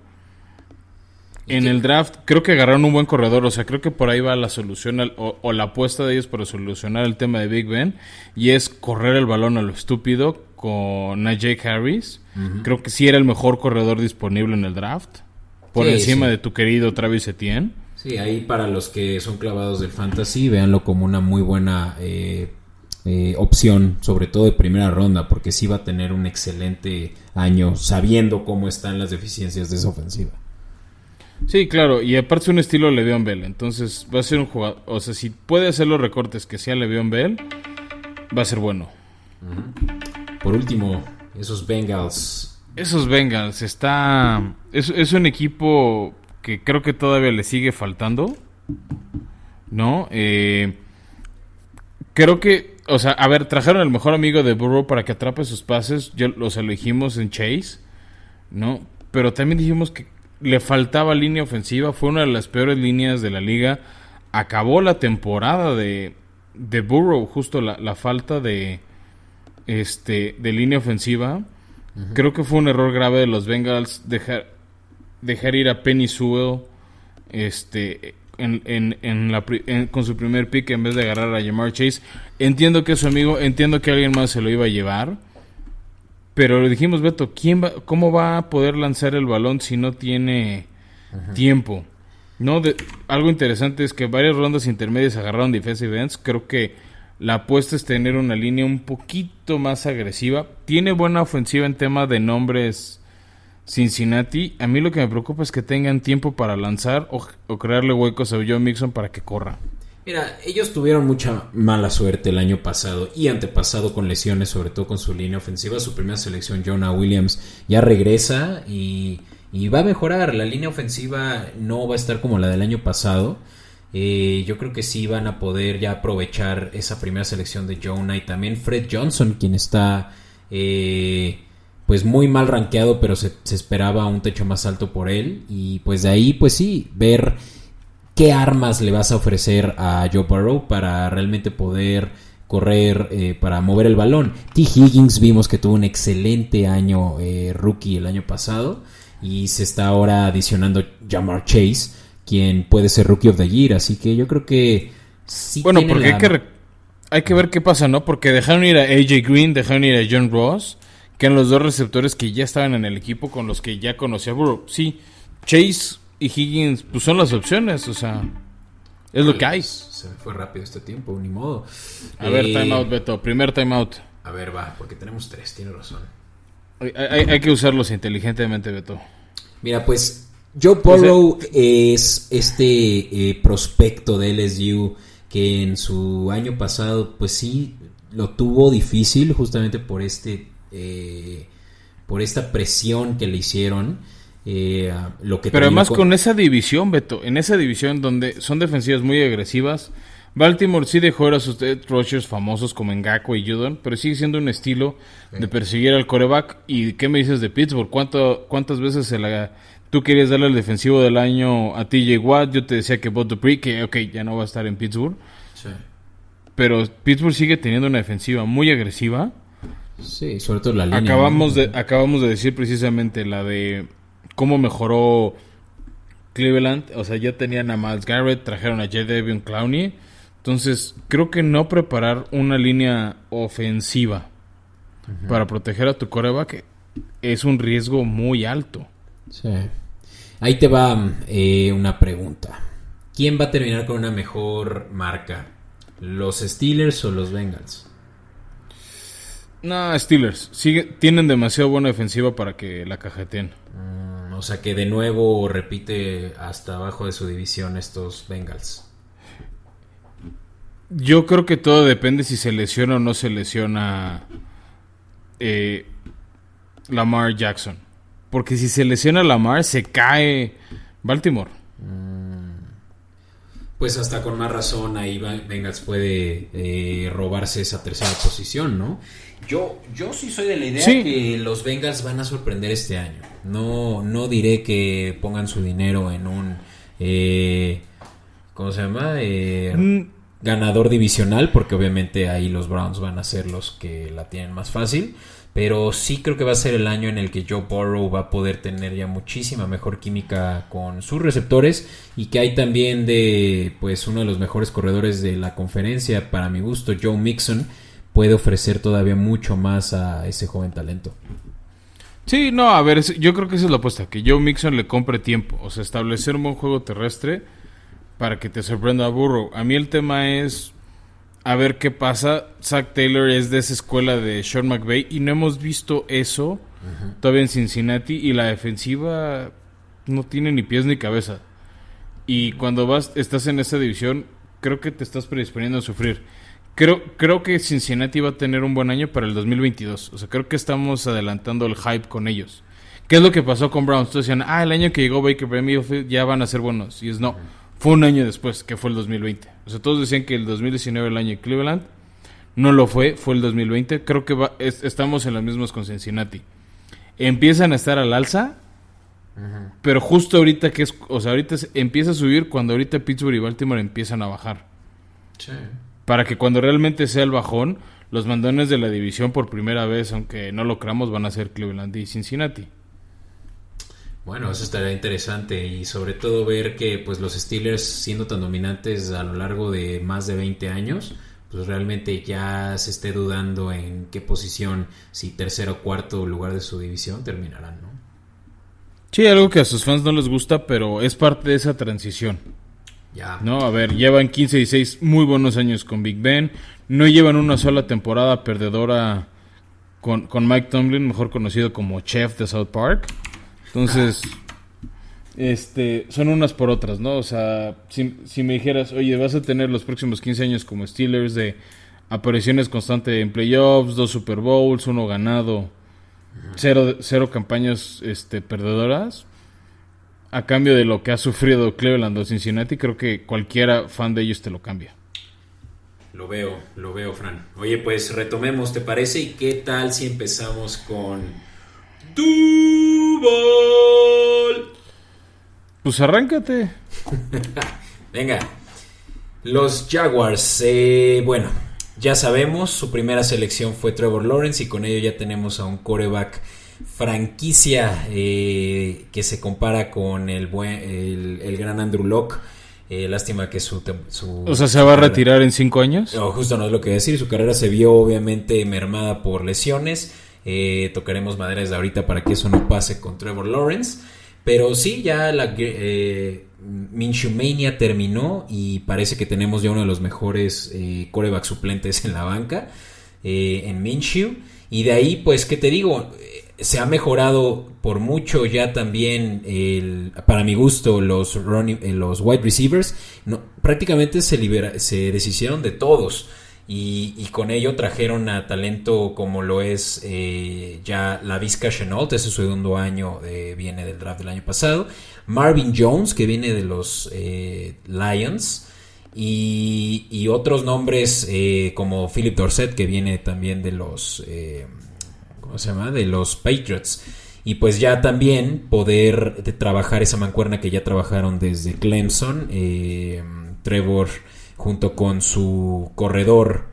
Speaker 1: En el draft creo que agarraron un buen corredor, o sea, creo que por ahí va la solución al, o, o, la apuesta de ellos para solucionar el tema de Big Ben y es correr el balón a lo estúpido con Najee Harris. Uh -huh. Creo que sí era el mejor corredor disponible en el draft, por sí, encima sí. de tu querido Travis Etienne.
Speaker 2: Sí, ahí para los que son clavados del fantasy, véanlo como una muy buena eh, eh, opción, sobre todo de primera ronda, porque sí va a tener un excelente año sabiendo cómo están las deficiencias de esa ofensiva.
Speaker 1: Sí, claro, y aparte es un estilo Le'Veon Bell, entonces va a ser un jugador, o sea, si puede hacer los recortes que sea Le'Veon Bell, va a ser bueno.
Speaker 2: Uh -huh. Por último, esos Bengals.
Speaker 1: Esos Bengals, está... Es, es, un equipo que creo que todavía le sigue faltando, ¿no? Eh, creo que, o sea, a ver, trajeron al mejor amigo de Burrow para que atrape sus pases, yo, o sea, lo dijimos en Chase, ¿no? Pero también dijimos que le faltaba línea ofensiva, fue una de las peores líneas de la liga. Acabó la temporada de, de Burrow, justo la, la, falta de, este, de línea ofensiva. Uh -huh. Creo que fue un error grave de los Bengals dejar, dejar ir a Penny Sewell este, en, en, en la, con su primer pick en vez de agarrar a Jamar Chase. Entiendo que es su amigo, entiendo que alguien más se lo iba a llevar. Pero le dijimos, Beto, ¿quién va, ¿cómo va a poder lanzar el balón si no tiene Ajá. tiempo? No, de, algo interesante es que varias rondas intermedias agarraron defensive ends. Creo que la apuesta es tener una línea un poquito más agresiva. Tiene buena ofensiva en tema de nombres Cincinnati. A mí lo que me preocupa es que tengan tiempo para lanzar o, crearle huecos a Joe Mixon para que corra.
Speaker 2: Mira, ellos tuvieron mucha mala suerte el año pasado y antepasado con lesiones, sobre todo con su línea ofensiva. Su primera selección, Jonah Williams, ya regresa y, y va a mejorar. La línea ofensiva no va a estar como la del año pasado. Eh, yo creo que sí van a poder ya aprovechar esa primera selección de Jonah y también Fred Johnson, quien está eh, pues muy mal rankeado, pero se, se esperaba un techo más alto por él. Y pues de ahí, pues sí, ver qué armas le vas a ofrecer a Joe Burrow para realmente poder correr, eh, para mover el balón. T. Higgins vimos que tuvo un excelente año eh, rookie el año pasado y se está ahora adicionando Jamar Chase, quien puede ser rookie of the year, así que yo creo que sí
Speaker 1: Bueno, porque la... hay, que hay que ver qué pasa, ¿no? Porque dejaron ir a AJ Green, dejaron ir a John Ross, que eran los dos receptores que ya estaban en el equipo con los que ya conocía Burrow. Sí, Chase y Higgins, pues son las opciones, o sea, es lo que hay.
Speaker 2: Se me fue rápido este tiempo, ni modo.
Speaker 1: A eh... ver, timeout, Beto, primer timeout.
Speaker 2: A ver, va, porque tenemos tres, tiene razón.
Speaker 1: Hay, hay, hay, que usarlos inteligentemente, Beto.
Speaker 2: Mira, pues Joe Burrow es este eh, prospecto de LSU que en su año pasado, pues sí, lo tuvo difícil justamente por este, eh, por esta presión que le hicieron. Eh, lo que
Speaker 1: Pero además con... con... esa división, Beto, en esa división donde son defensivas muy agresivas, Baltimore sí dejó a sus Rushers famosos como Ngako y Judon, pero sigue siendo un estilo sí. de perseguir al coreback. ¿Y qué me dices de Pittsburgh? ¿Cuánto, ¿Cuántas veces se la, tú querías darle el defensivo del año a TJ Watt? Yo te decía que Bob Dupree, que ok, ya no va a estar en Pittsburgh.
Speaker 2: Sí.
Speaker 1: Pero Pittsburgh sigue teniendo una defensiva muy agresiva.
Speaker 2: Sí, sobre todo la línea.
Speaker 1: Acabamos, de, acabamos de decir precisamente la de cómo mejoró Cleveland. O sea, ya tenían a Miles Garrett, trajeron a J. Devion Clowney. Entonces, creo que no preparar una línea ofensiva para proteger a tu coreback es un riesgo muy alto.
Speaker 2: Sí. Ahí te va eh, una pregunta. ¿Quién va a terminar con una mejor marca? ¿Los Steelers o los Bengals?
Speaker 1: No, Steelers. Sigue, tienen demasiado buena defensiva para que la cajeteen.
Speaker 2: Mm, o sea que de nuevo repite hasta abajo de su división estos Bengals.
Speaker 1: Yo creo que todo depende si se lesiona o no se lesiona eh, Lamar Jackson. Porque si se lesiona Lamar, se cae Baltimore.
Speaker 2: Mm. Pues hasta con más razón ahí Bengals puede eh, robarse esa tercera posición, ¿no? Yo, yo sí soy de la idea
Speaker 1: Sí.
Speaker 2: que los Bengals van a sorprender este año. No, no diré que pongan su dinero en un, eh, ¿cómo se llama? Eh,
Speaker 1: Mm,
Speaker 2: ganador divisional, porque obviamente ahí los Browns van a ser los que la tienen más fácil. Pero sí creo que va a ser el año en el que Joe Burrow va a poder tener ya muchísima mejor química con sus receptores y que hay también de pues uno de los mejores corredores de la conferencia para mi gusto, Joe Mixon, puede ofrecer todavía mucho más a ese joven talento.
Speaker 1: Sí, no, a ver, yo creo que esa es la apuesta, que Joe Mixon le compre tiempo, o sea, establecer un buen juego terrestre para que te sorprenda a Burrow. A mí el tema es a ver qué pasa. Zach Taylor es de esa escuela de Sean McVay y no hemos visto eso todavía en Cincinnati y la defensiva no tiene ni pies ni cabeza. Y cuando vas, estás en esa división, creo que te estás predisponiendo a sufrir. Creo, creo que Cincinnati va a tener un buen año para el 2022. O sea, creo que estamos adelantando el hype con ellos. ¿Qué es lo que pasó con Browns? Todos decían, ah, el año que llegó Baker Mayfield ya van a ser buenos. Y es no, fue un año después, que fue el 2020. O sea, todos decían que el 2019 el año de Cleveland. No lo fue, fue el 2020. Creo que va- es- estamos en las mismas con Cincinnati. Empiezan a estar al alza, pero justo ahorita que es, o sea, ahorita es- empieza a subir cuando ahorita Pittsburgh y Baltimore empiezan a bajar. Para que cuando realmente sea el bajón, los mandones de la división por primera vez, aunque no lo creamos, van a ser Cleveland y Cincinnati.
Speaker 2: Bueno, eso estaría interesante y sobre todo ver que pues los Steelers siendo tan dominantes a lo largo de más de 20 años, pues realmente ya se esté dudando en qué posición, si tercero o cuarto lugar de su división terminarán, ¿no?
Speaker 1: Sí, algo que a sus fans no les gusta, pero es parte de esa transición. No, a ver, llevan 15 y 6 muy buenos años con Big Ben. No llevan una sola temporada perdedora con, con Mike Tomlin, mejor conocido como Chef de South Park. Entonces, este, son unas por otras, ¿no? O sea, si, si me dijeras, oye, vas a tener los próximos 15 años como Steelers de apariciones constantes en playoffs, dos Super Bowls, uno ganado, cero, cero campañas este, perdedoras a cambio de lo que ha sufrido Cleveland o Cincinnati, creo que cualquiera fan de ellos te lo cambia.
Speaker 2: Lo veo, lo veo, Fran. Oye, pues retomemos, ¿te parece? ¿Y qué tal si empezamos con Duval?
Speaker 1: Pues arráncate.
Speaker 2: Venga, los Jaguars, eh, bueno, ya sabemos, su primera selección fue Trevor Lawrence y con ello ya tenemos a un coreback franquicia eh, que se compara con el, buen, el, el gran Andrew Locke. Eh, lástima que su, su-
Speaker 1: O sea, ¿se va a retirar en cinco años?
Speaker 2: No, justo no es lo que decir. Su carrera se vio obviamente mermada por lesiones. Eh, tocaremos madera desde ahorita para que eso no pase con Trevor Lawrence. Pero sí, ya la eh, Minshew Mania terminó y parece que tenemos ya uno de los mejores eh, coreback suplentes en la banca, en Minshew. Y de ahí, pues, ¿qué te digo? Se ha mejorado por mucho ya también, para mi gusto, los, eh, los wide receivers. Prácticamente se, libera, se deshicieron de todos. Y, con ello trajeron a talento como lo es eh, ya la Vizca Chenault, ese segundo año eh, viene del draft del año pasado. Marvin Jones, que viene de los Lions. Y, y otros nombres como Philip Dorset, que viene también de los... ¿Cómo se llama? De los Patriots. Y pues ya también poder de trabajar esa mancuerna que ya trabajaron desde Clemson. eh, Trevor junto con su corredor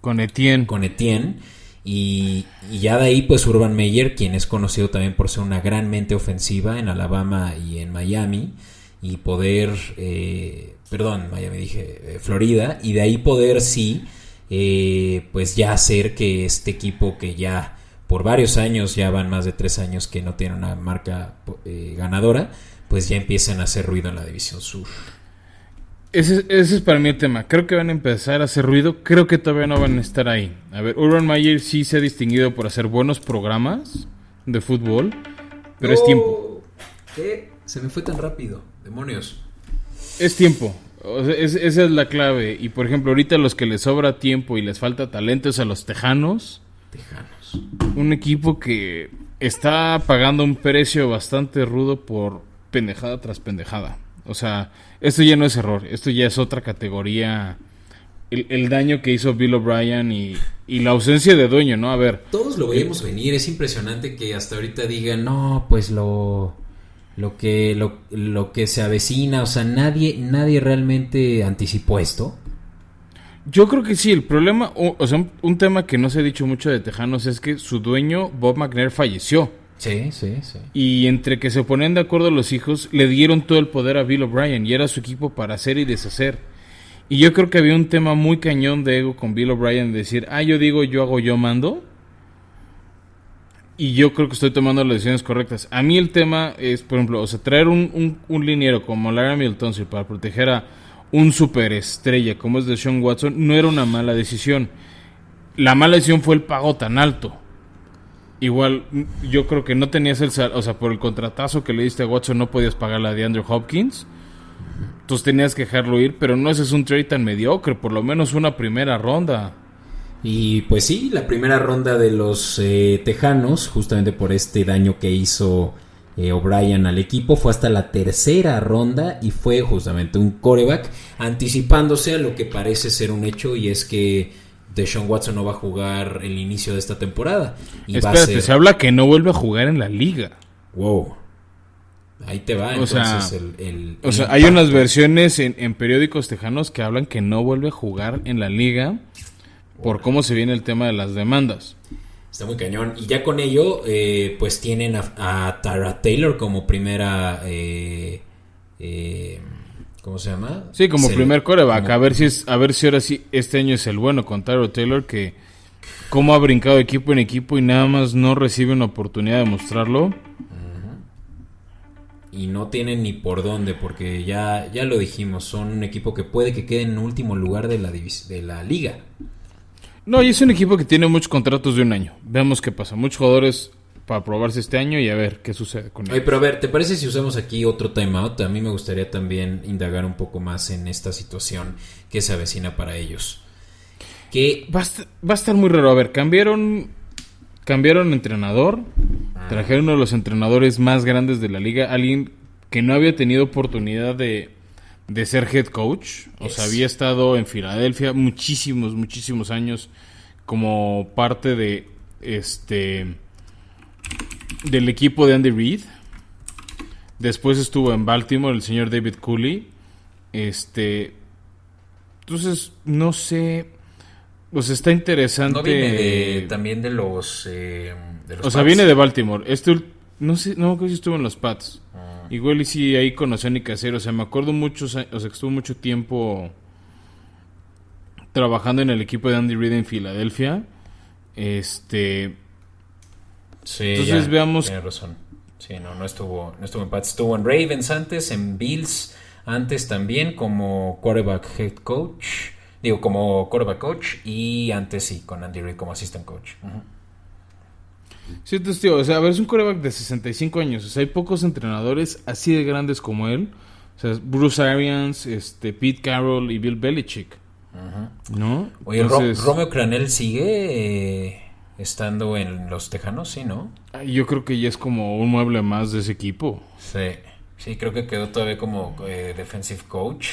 Speaker 1: Con Etienne.
Speaker 2: con Etienne. Y, y ya de ahí, pues Urban Meyer, quien es conocido también por ser una gran mente ofensiva en Alabama y en Miami. Y poder, eh, perdón, Miami dije, eh, Florida. Y de ahí poder, sí, eh, pues ya hacer que este equipo que ya por varios años, ya van más de tres años que no tiene una marca eh, ganadora, pues ya empiecen a hacer ruido en la División Sur.
Speaker 1: Ese, ese es para mí el tema. Creo que van a empezar a hacer ruido. Creo que todavía no van a estar ahí. A ver, Urban Meyer sí se ha distinguido por hacer buenos programas de fútbol, pero es tiempo.
Speaker 2: ¿Qué? Se me fue tan rápido. Demonios.
Speaker 1: Es tiempo. O sea, es- esa es la clave. Y por ejemplo, ahorita los que les sobra tiempo y les falta talento es a los Tejanos.
Speaker 2: Tejanos.
Speaker 1: Un equipo que está pagando un precio bastante rudo por pendejada tras pendejada. O sea, esto ya no es error, esto ya es otra categoría. El, el daño que hizo Bill O'Brien y, y la ausencia de dueño, ¿no? A ver,
Speaker 2: Todos lo veíamos venir, es impresionante que hasta ahorita digan, no, pues lo, lo que, lo, lo que se avecina, o sea, nadie, nadie realmente anticipó esto.
Speaker 1: Yo creo que sí, el problema, o, o sea, un, un tema que no se ha dicho mucho de Tejanos es que su dueño, Bob McNair, falleció.
Speaker 2: Sí, sí, sí.
Speaker 1: Y entre que se ponían de acuerdo los hijos, le dieron todo el poder a Bill O'Brien y era su equipo para hacer y deshacer. Y yo creo que había un tema muy cañón de ego con Bill O'Brien de decir, ah, yo digo, yo hago, yo mando. Y yo creo que estoy tomando las decisiones correctas. A mí el tema es, por ejemplo, o sea, traer un, un, un liniero como Larry Milton para proteger a un superestrella como es de Sean Watson no era una mala decisión. La mala decisión fue el pago tan alto. Igual, yo creo que no tenías el sal, o sea, por el contratazo que le diste a Watson no podías pagar la de Andrew Hopkins. Entonces tenías que dejarlo ir, pero no ese es un trade tan mediocre, por lo menos una primera ronda.
Speaker 2: Y pues sí, la primera ronda de los eh, Tejanos, justamente por este daño que hizo eh, O'Brien al equipo, fue hasta la tercera ronda y fue justamente un coreback anticipándose a lo que parece ser un hecho y es que Deshaun Watson no va a jugar el inicio de esta temporada. Y va a
Speaker 1: Espérate,
Speaker 2: ser...
Speaker 1: se habla que no vuelve a jugar en la liga.
Speaker 2: Wow. Ahí te va,
Speaker 1: O
Speaker 2: entonces
Speaker 1: sea,
Speaker 2: el, el-
Speaker 1: O
Speaker 2: el
Speaker 1: sea, hay unas versiones en, en periódicos tejanos que hablan que no vuelve a jugar en la liga por cómo se viene el tema de las demandas.
Speaker 2: Está muy cañón. Y ya con ello, eh, pues tienen a, a Tara Taylor como primera. eh, eh, ¿Cómo se llama?
Speaker 1: Sí, como
Speaker 2: Se-
Speaker 1: primer coreback.
Speaker 2: como-
Speaker 1: A ver si es, a ver si ahora sí este año es el bueno con Tyro Taylor que cómo ha brincado equipo en equipo y nada más no recibe una oportunidad de mostrarlo.
Speaker 2: Y no tienen ni por dónde, porque ya, ya lo dijimos, son un equipo que puede que quede en último lugar de la, de la liga.
Speaker 1: No, y es un equipo que tiene muchos contratos de un año. Veamos qué pasa. Muchos jugadores para probarse este año y a ver qué sucede con
Speaker 2: Oye,
Speaker 1: ellos.
Speaker 2: pero a ver, ¿te parece si usamos aquí otro timeout? A mí me gustaría también indagar un poco más en esta situación que se avecina para ellos. Que
Speaker 1: Va a, estar, va a estar muy raro. A ver, cambiaron, cambiaron entrenador. Trajeron uno de los entrenadores más grandes de la liga. Alguien que no había tenido oportunidad de, de ser head coach. O sea, había estado en Filadelfia muchísimos, muchísimos años como parte de este del equipo de Andy Reid. Después estuvo en Baltimore el señor David Cooley. Este, entonces no sé, pues está interesante.
Speaker 2: no viene de- también de los... eh, de los
Speaker 1: O sea,
Speaker 2: Pats.
Speaker 1: viene de Baltimore. Este, no sé, no creo si estuvo en los Pats.
Speaker 2: Ah.
Speaker 1: Igual y sí ahí conoció a Nick Casero. O sea, me acuerdo muchos, a- o sea, que estuvo mucho tiempo trabajando en el equipo de Andy Reid en Filadelfia. Este,
Speaker 2: Sí,
Speaker 1: Entonces,
Speaker 2: ya,
Speaker 1: veamos-
Speaker 2: Tiene razón. Sí, no, no estuvo, no estuvo en Pats. Estuvo en Ravens antes, en Bills antes también como quarterback head coach. Digo, como quarterback coach. Y antes sí, con Andy Reid como assistant coach. Ujú.
Speaker 1: Sí, entonces, tío, o sea, a ver, es un coreback de 65 años. O sea, hay pocos entrenadores así de grandes como él. O sea, Bruce Arians, este, Pete Carroll y Bill Belichick. ¿No?
Speaker 2: Oye, Ro-
Speaker 1: Entonces,
Speaker 2: Romeo Cranel sigue eh, estando en los Tejanos, sí, ¿no?
Speaker 1: yo creo que ya es como un mueble más de ese equipo.
Speaker 2: Sí, sí, creo que quedó todavía como eh, defensive coach.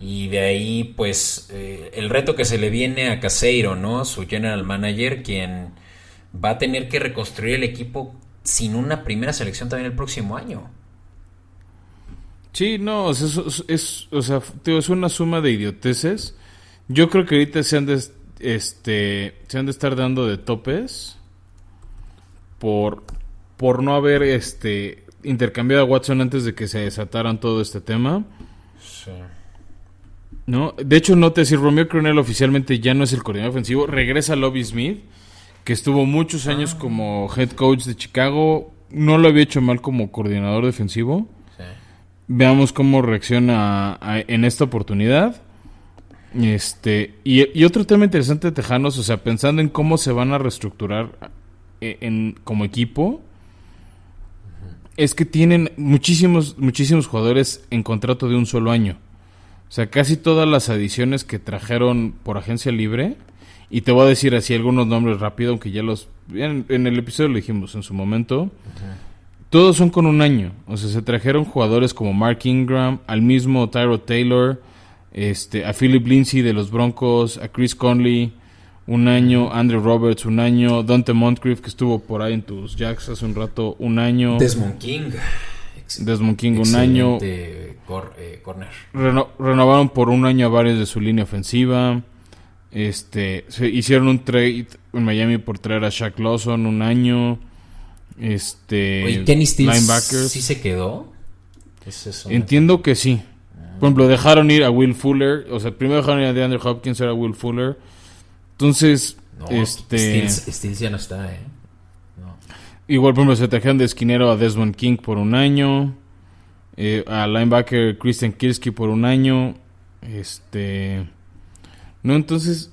Speaker 2: Y de ahí, pues, eh, el reto que se le viene a Caseiro, ¿no? Su general manager, quien va a tener que reconstruir el equipo sin una primera selección también el próximo año.
Speaker 1: Sí, no, es, es- es- o sea, tío, es una suma de idioteces. Yo creo que ahorita se han de, este, se han de estar dando de topes por, por no haber este, intercambiado a Watson antes de que se desataran todo este tema.
Speaker 2: Sí.
Speaker 1: ¿no? De hecho, note si Romeo Coronel oficialmente ya no es el coordinador ofensivo, regresa Lobby Smith, que estuvo muchos años como head coach de Chicago. No lo había hecho mal como coordinador defensivo.
Speaker 2: sí.
Speaker 1: Veamos cómo reacciona a- en esta oportunidad. Este, y, y otro tema interesante de Tejanos, o sea, pensando en cómo se van a reestructurar eh, en, como equipo, es que tienen muchísimos, muchísimos jugadores en contrato de un solo año. O sea, casi todas las adiciones que trajeron por agencia libre, y te voy a decir así algunos nombres rápido, aunque ya los... En, en el episodio lo dijimos en su momento. todos son con un año. O sea, se trajeron jugadores como Mark Ingram, al mismo Tyro Taylor, este, a Philip Lindsay de los Broncos, a Chris Conley, un año, Andrew Roberts, un año, Dante Moncrief, que estuvo por ahí en tus Jacks hace un rato, un año.
Speaker 2: Desmond King.
Speaker 1: Desmond King, un año.
Speaker 2: Cor, eh, corner.
Speaker 1: Reno, renovaron por un año a varios de su línea ofensiva. Este, se hicieron un trade en Miami por traer a Shaq Lawson un año. Este,
Speaker 2: Oye, Kenny Stills sí se quedó.
Speaker 1: Entiendo que sí. Por ejemplo, dejaron ir a Will Fuller. O sea, primero dejaron ir a DeAndre Hopkins, era Will Fuller. Entonces, este.
Speaker 2: Stills, ya no está, ¿eh?
Speaker 1: Igual, por ejemplo, se trajeron de esquinero a Desmond King por un año. Eh, a linebacker Christian Kirski por un año. Este. No, entonces.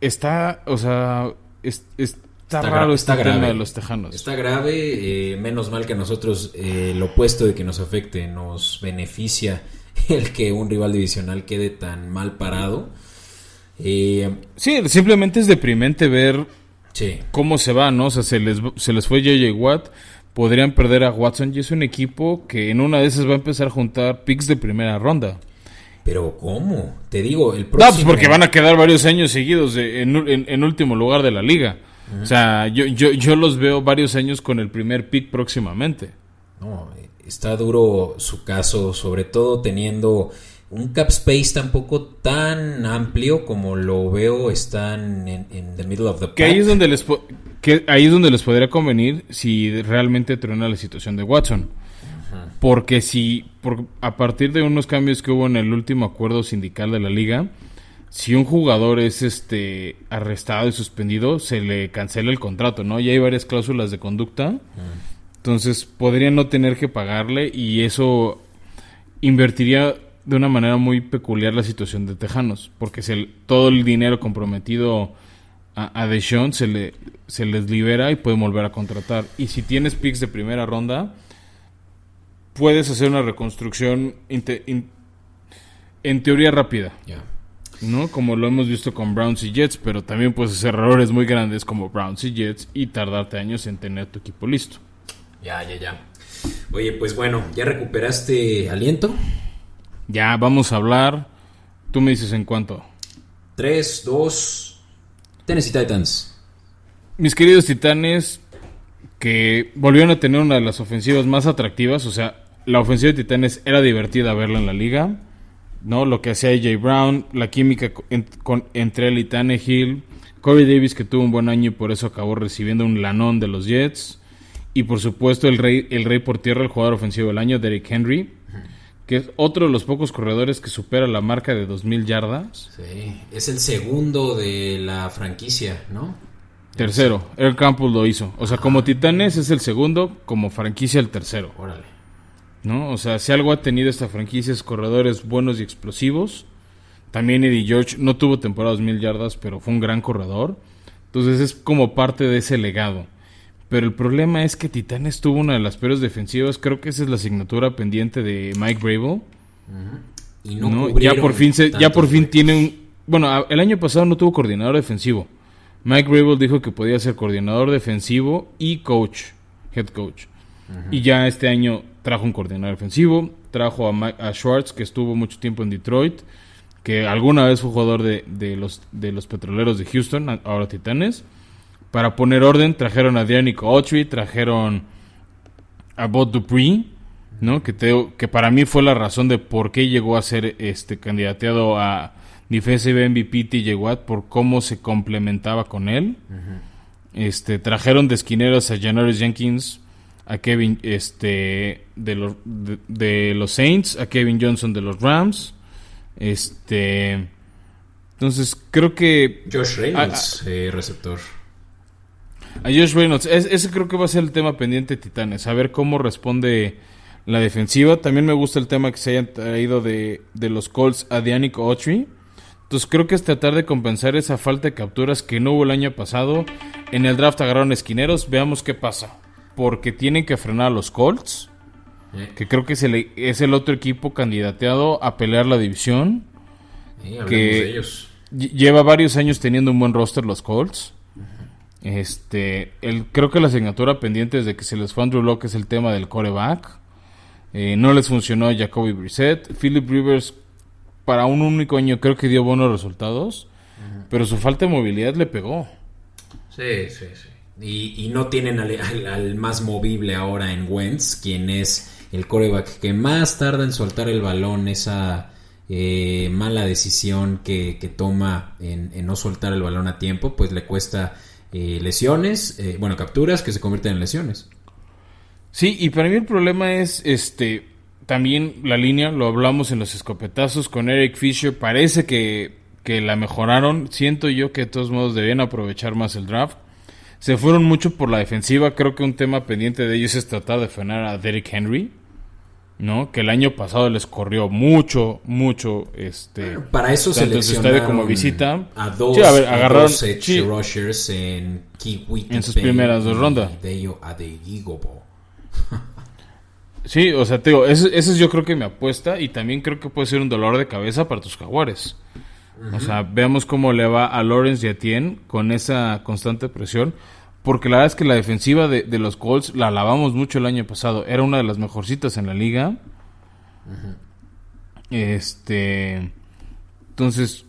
Speaker 1: Está. O sea. está, raro este tema de los tejanos.
Speaker 2: Está grave. Eh, menos mal que a nosotros eh, lo opuesto de que nos afecte nos beneficia el que un rival divisional quede tan mal parado.
Speaker 1: sí, simplemente es deprimente ver cómo se va, ¿no? O sea, se les, se les fue JJ Watt, podrían perder a Watson y es un equipo que en una de esas va a empezar a juntar picks de primera ronda.
Speaker 2: Pero ¿cómo? Te digo, el
Speaker 1: próximo... No, pues porque van a quedar varios años seguidos en, último lugar de la liga. O sea, yo, yo, yo los veo varios años con el primer pick próximamente.
Speaker 2: No, está duro su caso, sobre todo teniendo un cap space tampoco tan amplio como lo veo están en, the middle of the
Speaker 1: pack. Que ahí es donde les que ahí es donde les podría convenir si realmente truena la situación de Watson. Porque si por, a partir de unos cambios que hubo en el último acuerdo sindical de la liga, si un jugador es este arrestado y suspendido, se le cancela el contrato, ¿no? Y hay varias cláusulas de conducta. Entonces podría no tener que pagarle y eso invertiría de una manera muy peculiar la situación de Tejanos, porque se, todo el dinero comprometido a, a Deshaun se, le, se les libera y pueden volver a contratar. Y si tienes picks de primera ronda, puedes hacer una reconstrucción en teoría rápida. ¿no? Como lo hemos visto con Browns y Jets, pero también puedes hacer errores muy grandes como Browns y Jets y tardarte años en tener tu equipo listo.
Speaker 2: Ya, ya, ya. Oye, pues bueno, ¿ya recuperaste aliento?
Speaker 1: Ya, vamos a hablar. Tú me dices en cuánto.
Speaker 2: 3, 2. Tennessee Titans.
Speaker 1: Mis queridos titanes, que volvieron a tener una de las ofensivas más atractivas. O sea, la ofensiva de Titanes era divertida verla en la liga. ¿no? Lo que hacía AJ Brown, la química entre él y Tannehill. Corey Davis, que tuvo un buen año y por eso acabó recibiendo un lanón de los Jets. Y por supuesto, el rey, el rey por tierra, el jugador ofensivo del año, Derrick Henry que es otro de los pocos corredores que supera la marca de 2.000 yardas.
Speaker 2: Sí, es el segundo de la franquicia, ¿no?
Speaker 1: Tercero, Earl Campbell lo hizo. O sea, como Titanes es el segundo, como franquicia el tercero.
Speaker 2: Órale.
Speaker 1: ¿No? O sea, si algo ha tenido esta franquicia es corredores buenos y explosivos. También Eddie George no tuvo temporada 2.000 yardas, pero fue un gran corredor. Entonces es como parte de ese legado. Pero el problema es que Titanes tuvo una de las peores defensivas. Creo que esa es la asignatura pendiente de Mike Brable. Y no, ya por fin se, ya por fin tiene un bueno, el año pasado no tuvo coordinador defensivo. Mike Brable dijo que podía ser coordinador defensivo y coach, head coach. Y ya este año trajo un coordinador defensivo, trajo a, a, Schwartz que estuvo mucho tiempo en Detroit, que alguna vez fue jugador de, de los de los Petroleros de Houston, ahora Titanes para poner orden, trajeron a Dianico Autry, trajeron a Bob Dupree, ¿no? Que, que para mí fue la razón de por qué llegó a ser este candidateado a Defensive MVP TJ Watt, por cómo se complementaba con él. Este, trajeron de esquineros a Janoris Jenkins, a Kevin este, de, los, de, los Saints, a Kevin Johnson de los Rams. Este, entonces creo que...
Speaker 2: Josh Reynolds, eh, receptor.
Speaker 1: A Josh Reynolds. ese creo que va a ser el tema pendiente de Titanes. A ver cómo responde la defensiva. También me gusta el tema que se hayan traído de, los Colts a Dianic Autry. Entonces creo que es tratar de compensar esa falta de capturas que no hubo el año pasado. En el draft agarraron esquineros. Veamos qué pasa. Porque tienen que frenar a los Colts. Que creo que es el, es el otro equipo candidateado a pelear la división. que lleva varios años teniendo un buen roster los Colts. Este, el, creo que la asignatura pendiente desde que se les fue Andrew Locke es el tema del coreback. Eh, no les funcionó Jacoby Brissett. Philip Rivers, para un único año, creo que dio buenos resultados. Pero su falta de movilidad le pegó.
Speaker 2: Sí, sí, sí. Y, y no tienen al, al- al más movible ahora en Wentz, quien es el coreback que más tarda en soltar el balón, esa eh, mala decisión que, que toma en, en no soltar el balón a tiempo, pues le cuesta eh, lesiones, eh, bueno, capturas que se convierten en lesiones.
Speaker 1: Sí, y para mí el problema es este también la línea, lo hablamos en los escopetazos con Eric Fisher, parece que, que la mejoraron, siento yo que de todos modos debían aprovechar más el draft. Se fueron mucho por la defensiva, creo que un tema pendiente de ellos es tratar de frenar a Derrick Henry, ¿no? Que el año pasado les corrió mucho, mucho, este...
Speaker 2: Para eso
Speaker 1: su
Speaker 2: seleccionaron
Speaker 1: como visita.
Speaker 2: a dos,
Speaker 1: Sí, a ver,
Speaker 2: a
Speaker 1: agarraron-
Speaker 2: dos edge
Speaker 1: sí.
Speaker 2: rushers en Kiwi
Speaker 1: En sus primeras dos rondas.
Speaker 2: Deyo.
Speaker 1: Sí, o sea, te digo, ese, ese es yo creo que mi apuesta y también creo que puede ser un dolor de cabeza para tus jaguares. O sea, veamos cómo le va a Lawrence y a Tien con esa constante presión. Porque la verdad es que la defensiva de, de los Colts la alabamos mucho el año pasado. Era una de las mejorcitas en la liga. Este. Entonces,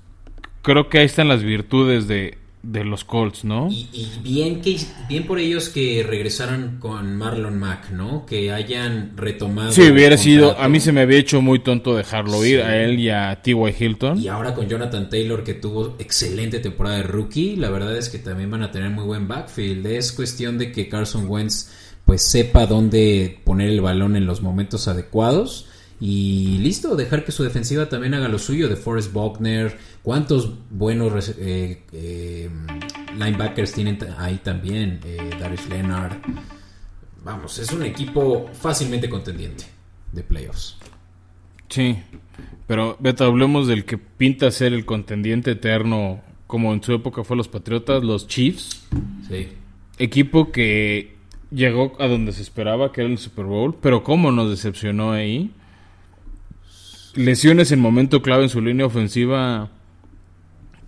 Speaker 1: creo que ahí están las virtudes de, de los Colts, ¿no?
Speaker 2: Y, y bien que bien por ellos que regresaron con Marlon Mack, ¿no? Que hayan retomado.
Speaker 1: Sí, hubiera sido. A mí se me había hecho muy tonto dejarlo ir a él y a T.Y. Hilton.
Speaker 2: Y ahora con Jonathan Taylor que tuvo excelente temporada de rookie, la verdad es que también van a tener muy buen backfield. Es cuestión de que Carson Wentz pues sepa dónde poner el balón en los momentos adecuados y listo, dejar que su defensiva también haga lo suyo de Forrest Buckner. ¿Cuántos buenos eh, eh, linebackers tienen ahí también? Eh, Darius Leonard. Vamos, es un equipo fácilmente contendiente de playoffs.
Speaker 1: Sí, pero Beto, hablemos del que pinta ser el contendiente eterno, como en su época fue los Patriotas, los Chiefs,
Speaker 2: Sí.
Speaker 1: equipo que llegó a donde se esperaba, que era el Super Bowl, pero cómo nos decepcionó ahí. Lesiones en momento clave en su línea ofensiva,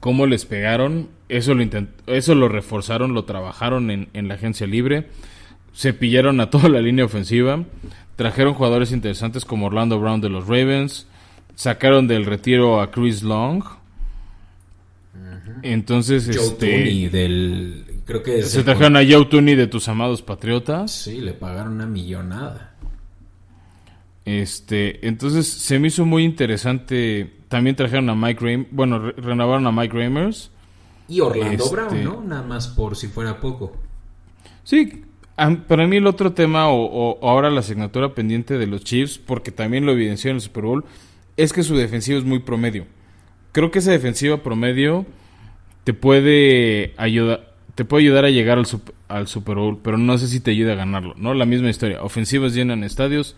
Speaker 1: cómo les pegaron, eso lo, eso lo reforzaron, lo trabajaron en, en la agencia libre, cepillaron a toda la línea ofensiva, trajeron jugadores interesantes como Orlando Brown de los Ravens, sacaron del retiro a Chris Long. Entonces,
Speaker 2: Joe
Speaker 1: este,
Speaker 2: Tooney del creo que
Speaker 1: se trajeron a Joe Tooney de tus amados Patriotas.
Speaker 2: sí le pagaron una millonada
Speaker 1: Este, entonces se me hizo muy interesante. También trajeron a Mike Ram bueno, re- renovaron a Mike Ramers.
Speaker 2: y Orlando
Speaker 1: Este-
Speaker 2: Brown no nada más por si fuera poco
Speaker 1: Sí, para mí el otro tema o, ahora la asignatura pendiente de los Chiefs, porque también lo evidenció en el Super Bowl, es que su defensiva es muy promedio. Creo que esa defensiva promedio te puede ayudar, te puede ayudar a llegar al, al Super Bowl, pero no sé si te ayuda a ganarlo, ¿no? La misma historia. Ofensivas llenan estadios,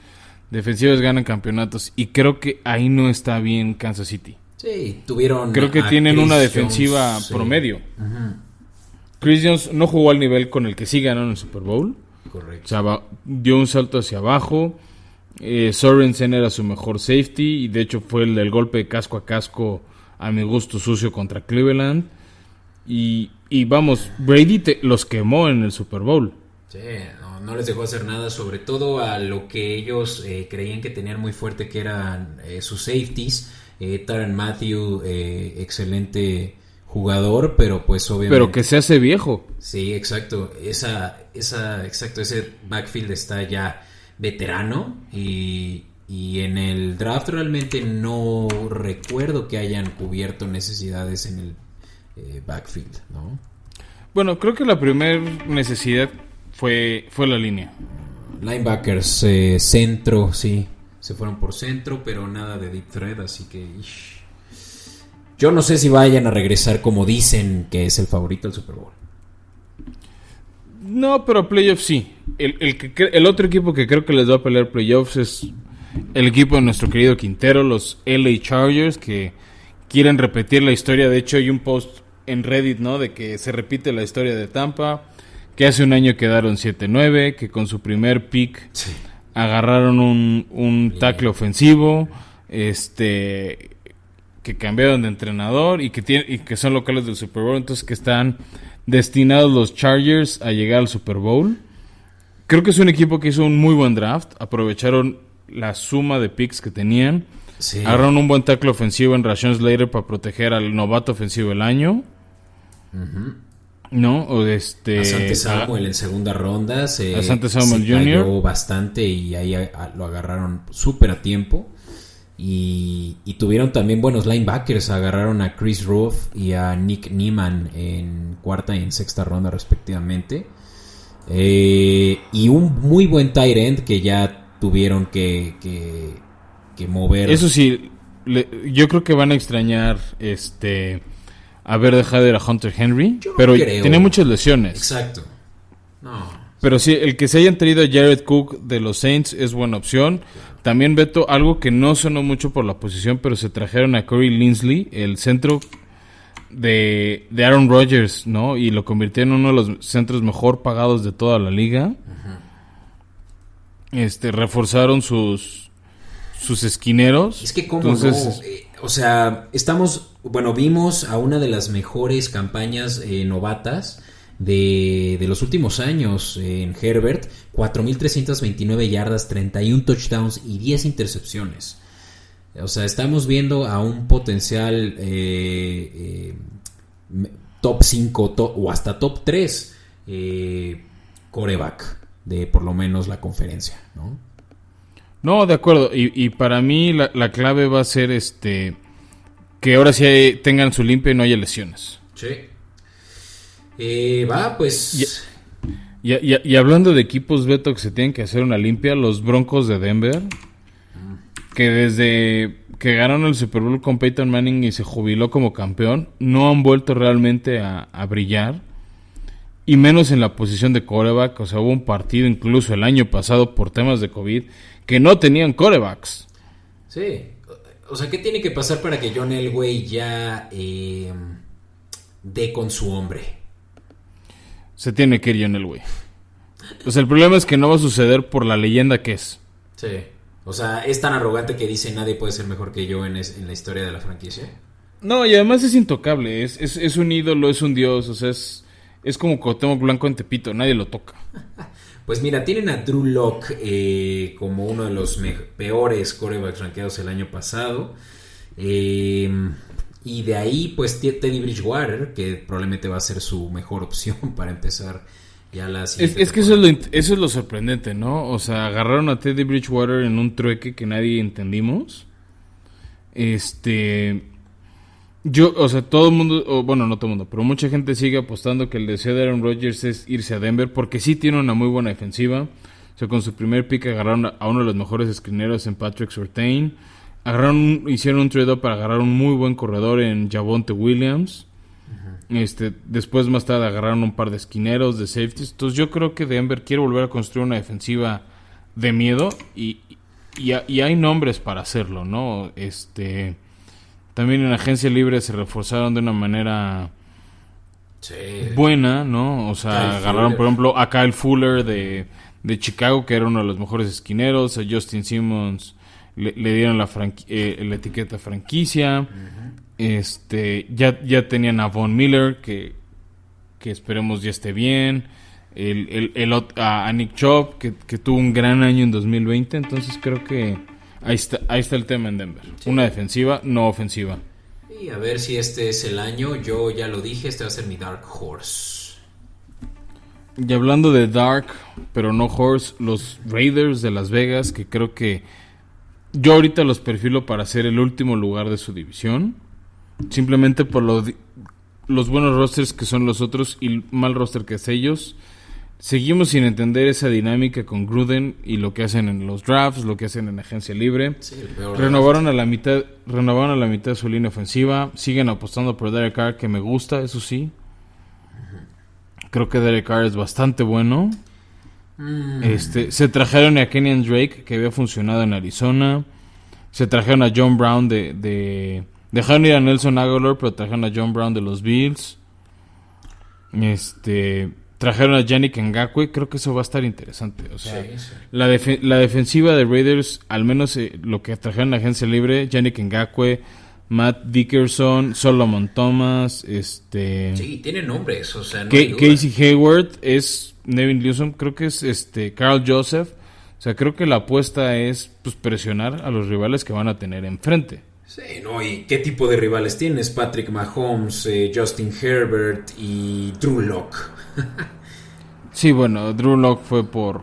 Speaker 1: defensivas ganan campeonatos, y creo que ahí no está bien Kansas City.
Speaker 2: sí tuvieron
Speaker 1: Creo que tienen
Speaker 2: Chris
Speaker 1: una
Speaker 2: Jones,
Speaker 1: defensiva
Speaker 2: sí.
Speaker 1: promedio.
Speaker 2: Ujú,
Speaker 1: Chris Jones no jugó al nivel con el que sí ganaron el Super Bowl. O
Speaker 2: correcto
Speaker 1: sea, va- dio un salto hacia abajo. Eh, Sorensen era su mejor safety y de hecho fue el del golpe de casco a casco a mi gusto sucio contra Cleveland. Y, y vamos, Brady te- los quemó en el Super Bowl.
Speaker 2: Sí, no, les dejó hacer nada, sobre todo a lo que ellos eh, creían que tenían muy fuerte, que eran eh, sus safeties. Eh, Taron Matthew, excelente jugador, pero pues obviamente...
Speaker 1: Pero que se hace viejo.
Speaker 2: Sí, exacto. Esa, esa, exacto, ese backfield está ya veterano y, y en el draft realmente no recuerdo que hayan cubierto necesidades en el eh, backfield, ¿no?
Speaker 1: Bueno, creo que la primera necesidad fue, fue la línea.
Speaker 2: Linebackers, eh, centro, sí. Se fueron por centro, pero nada de deep threat, así que... ish. Yo no sé si vayan a regresar como dicen que es el favorito del Super Bowl.
Speaker 1: No, pero playoffs sí. El, el, que cre- el otro equipo que creo que les va a pelear playoffs es el equipo de nuestro querido Quintero, los LA Chargers, que quieren repetir la historia. De hecho, hay un post en Reddit, ¿no? De que se repite la historia de Tampa, que hace un año quedaron 7-9, que con su primer pick agarraron un, un tackle ofensivo, este que cambiaron de entrenador y que tiene, y que son locales del Super Bowl, entonces que están destinados los Chargers a llegar al Super Bowl. Creo que es un equipo que hizo un muy buen draft. Aprovecharon la suma de picks que tenían.
Speaker 2: Sí.
Speaker 1: Agarraron un buen tackle ofensivo en Rashawn Slater para proteger al novato ofensivo del año. ¿No? O este.
Speaker 2: Asante Samuel en segunda ronda se,
Speaker 1: Asante Samuel
Speaker 2: se
Speaker 1: Jr..
Speaker 2: cayó bastante y ahí a- a- lo agarraron súper a tiempo. Y, y tuvieron también buenos linebackers. Agarraron a Chris Ruff y a Nick Neiman en cuarta y en sexta ronda respectivamente. Eh, y un muy buen tight end que ya tuvieron que, que, que mover.
Speaker 1: Eso sí, le- yo creo que van a extrañar este haber dejado ir a Hunter Henry,
Speaker 2: Yo no
Speaker 1: pero
Speaker 2: creo.
Speaker 1: tiene muchas lesiones.
Speaker 2: Exacto. No.
Speaker 1: Pero sí, el que se hayan traído a Jared Cook de los Saints es buena opción. También Beto, algo que no sonó mucho por la posición, pero se trajeron a Corey Linsley, el centro de, de Aaron Rodgers, ¿no? Y lo convirtieron en uno de los centros mejor pagados de toda la liga. Este, reforzaron sus sus esquineros.
Speaker 2: Es que como
Speaker 1: Entonces,
Speaker 2: no, Eh, o sea, estamos, bueno, vimos a una de las mejores campañas eh, novatas de, de los últimos años eh, en Herbert, 4.329 yardas, 31 touchdowns y 10 intercepciones. O sea, estamos viendo a un potencial eh, eh, top 5 to- o hasta top 3 eh, coreback de por lo menos la conferencia, ¿no?
Speaker 1: No, de acuerdo. Y, para mí la clave va a ser este que ahora sí tengan su limpia y no haya lesiones.
Speaker 2: Sí. Eh, va, pues.
Speaker 1: Y, y- y hablando de equipos, Beto, que se tienen que hacer una limpia, los Broncos de Denver, que desde que ganaron el Super Bowl con Peyton Manning y se jubiló como campeón, no han vuelto realmente a, a brillar. Y menos en la posición de coreback. O sea, hubo un partido incluso el año pasado por temas de COVID que no tenían corebacks.
Speaker 2: Sí. O sea, ¿qué tiene que pasar para que John Elway ya eh, dé con su hombre?
Speaker 1: Se tiene que ir John Elway. O sea, el problema es que no va a suceder por la leyenda que es.
Speaker 2: Sí. O sea, es tan arrogante que dice nadie puede ser mejor que yo en, es- en la historia de la franquicia.
Speaker 1: No, y además es intocable. Es, es, es un ídolo, es un dios. O sea, es, es como Cuauhtémoc Blanco en Tepito. Nadie lo toca.
Speaker 2: Pues mira, tienen a Drew Locke eh, como uno de los peores corebacks rankeados el año pasado. Eh, y de ahí, pues Teddy Bridgewater, que probablemente va a ser su mejor opción para empezar ya la
Speaker 1: Es, es que eso es, lo, eso es lo sorprendente, ¿no? O sea, agarraron a Teddy Bridgewater en un trueque que nadie entendimos. Este. Yo, o sea, todo el mundo, o, bueno, no todo el mundo, pero mucha gente sigue apostando que el deseo de Aaron Rodgers es irse a Denver porque sí tiene una muy buena defensiva. O sea, con su primer pick agarraron a uno de los mejores esquineros en Patrick Surtain. Agarraron, hicieron un trade para agarrar un muy buen corredor en Javonte Williams. Este, después más tarde agarraron un par de esquineros, de safeties. Entonces yo creo que Denver quiere volver a construir una defensiva de miedo y, y, y hay nombres para hacerlo, ¿no? Este, también en agencia libre se reforzaron de una manera
Speaker 2: Sí.
Speaker 1: buena, ¿no? O sea,
Speaker 2: Kyle
Speaker 1: agarraron,
Speaker 2: Fuller.
Speaker 1: por ejemplo, a Kyle Fuller de, de Chicago, que era uno de los mejores esquineros. A Justin Simmons le, le dieron la, eh, la etiqueta franquicia. Este, ya, ya tenían a Von Miller, que, que esperemos ya esté bien. El, el, el a, Nick Chubb, que, que tuvo un gran año en 2020. Entonces creo que ahí está, ahí está el tema en Denver. Una defensiva, no ofensiva.
Speaker 2: Y a ver si este es el año. Yo ya lo dije, este va a ser mi Dark Horse.
Speaker 1: Y hablando de Dark, pero no Horse, los Raiders de Las Vegas, que creo que yo ahorita los perfilo para ser el último lugar de su división. Simplemente por lo los buenos rosters que son los otros y el mal roster que es ellos. Seguimos sin entender esa dinámica con Gruden y lo que hacen en los drafts, lo que hacen en agencia libre.
Speaker 2: Sí,
Speaker 1: Renovaron a la mitad, renovaron a la mitad de su línea ofensiva. Siguen apostando por Derek Carr, que me gusta, eso sí. Creo que Derek Carr es bastante bueno.
Speaker 2: Mm,
Speaker 1: Este, se trajeron a Kenyan Drake, que había funcionado en Arizona. Se trajeron a John Brown de, de dejaron ir a Nelson Aguilar, pero trajeron a John Brown de los Bills. Este, trajeron a Yannick Ngakwe, creo que eso va a estar interesante. O sea,
Speaker 2: sí, sí.
Speaker 1: la, defe- la defensiva de Raiders, al menos eh, lo que trajeron la agencia libre, Yannick Ngakwe, Matt Dickerson, Solomon Thomas, este...
Speaker 2: Sí, tiene nombres, o sea, no
Speaker 1: Ca-
Speaker 2: hay duda.
Speaker 1: Casey Hayward es Nevin Newsom, creo que es este Carl Joseph. O sea, creo que la apuesta es pues presionar a los rivales que van a tener enfrente.
Speaker 2: Sí, no, ¿y qué tipo de rivales tienes? Patrick Mahomes, eh, Justin Herbert y Drew Locke.
Speaker 1: Sí, bueno, Drew Lock fue por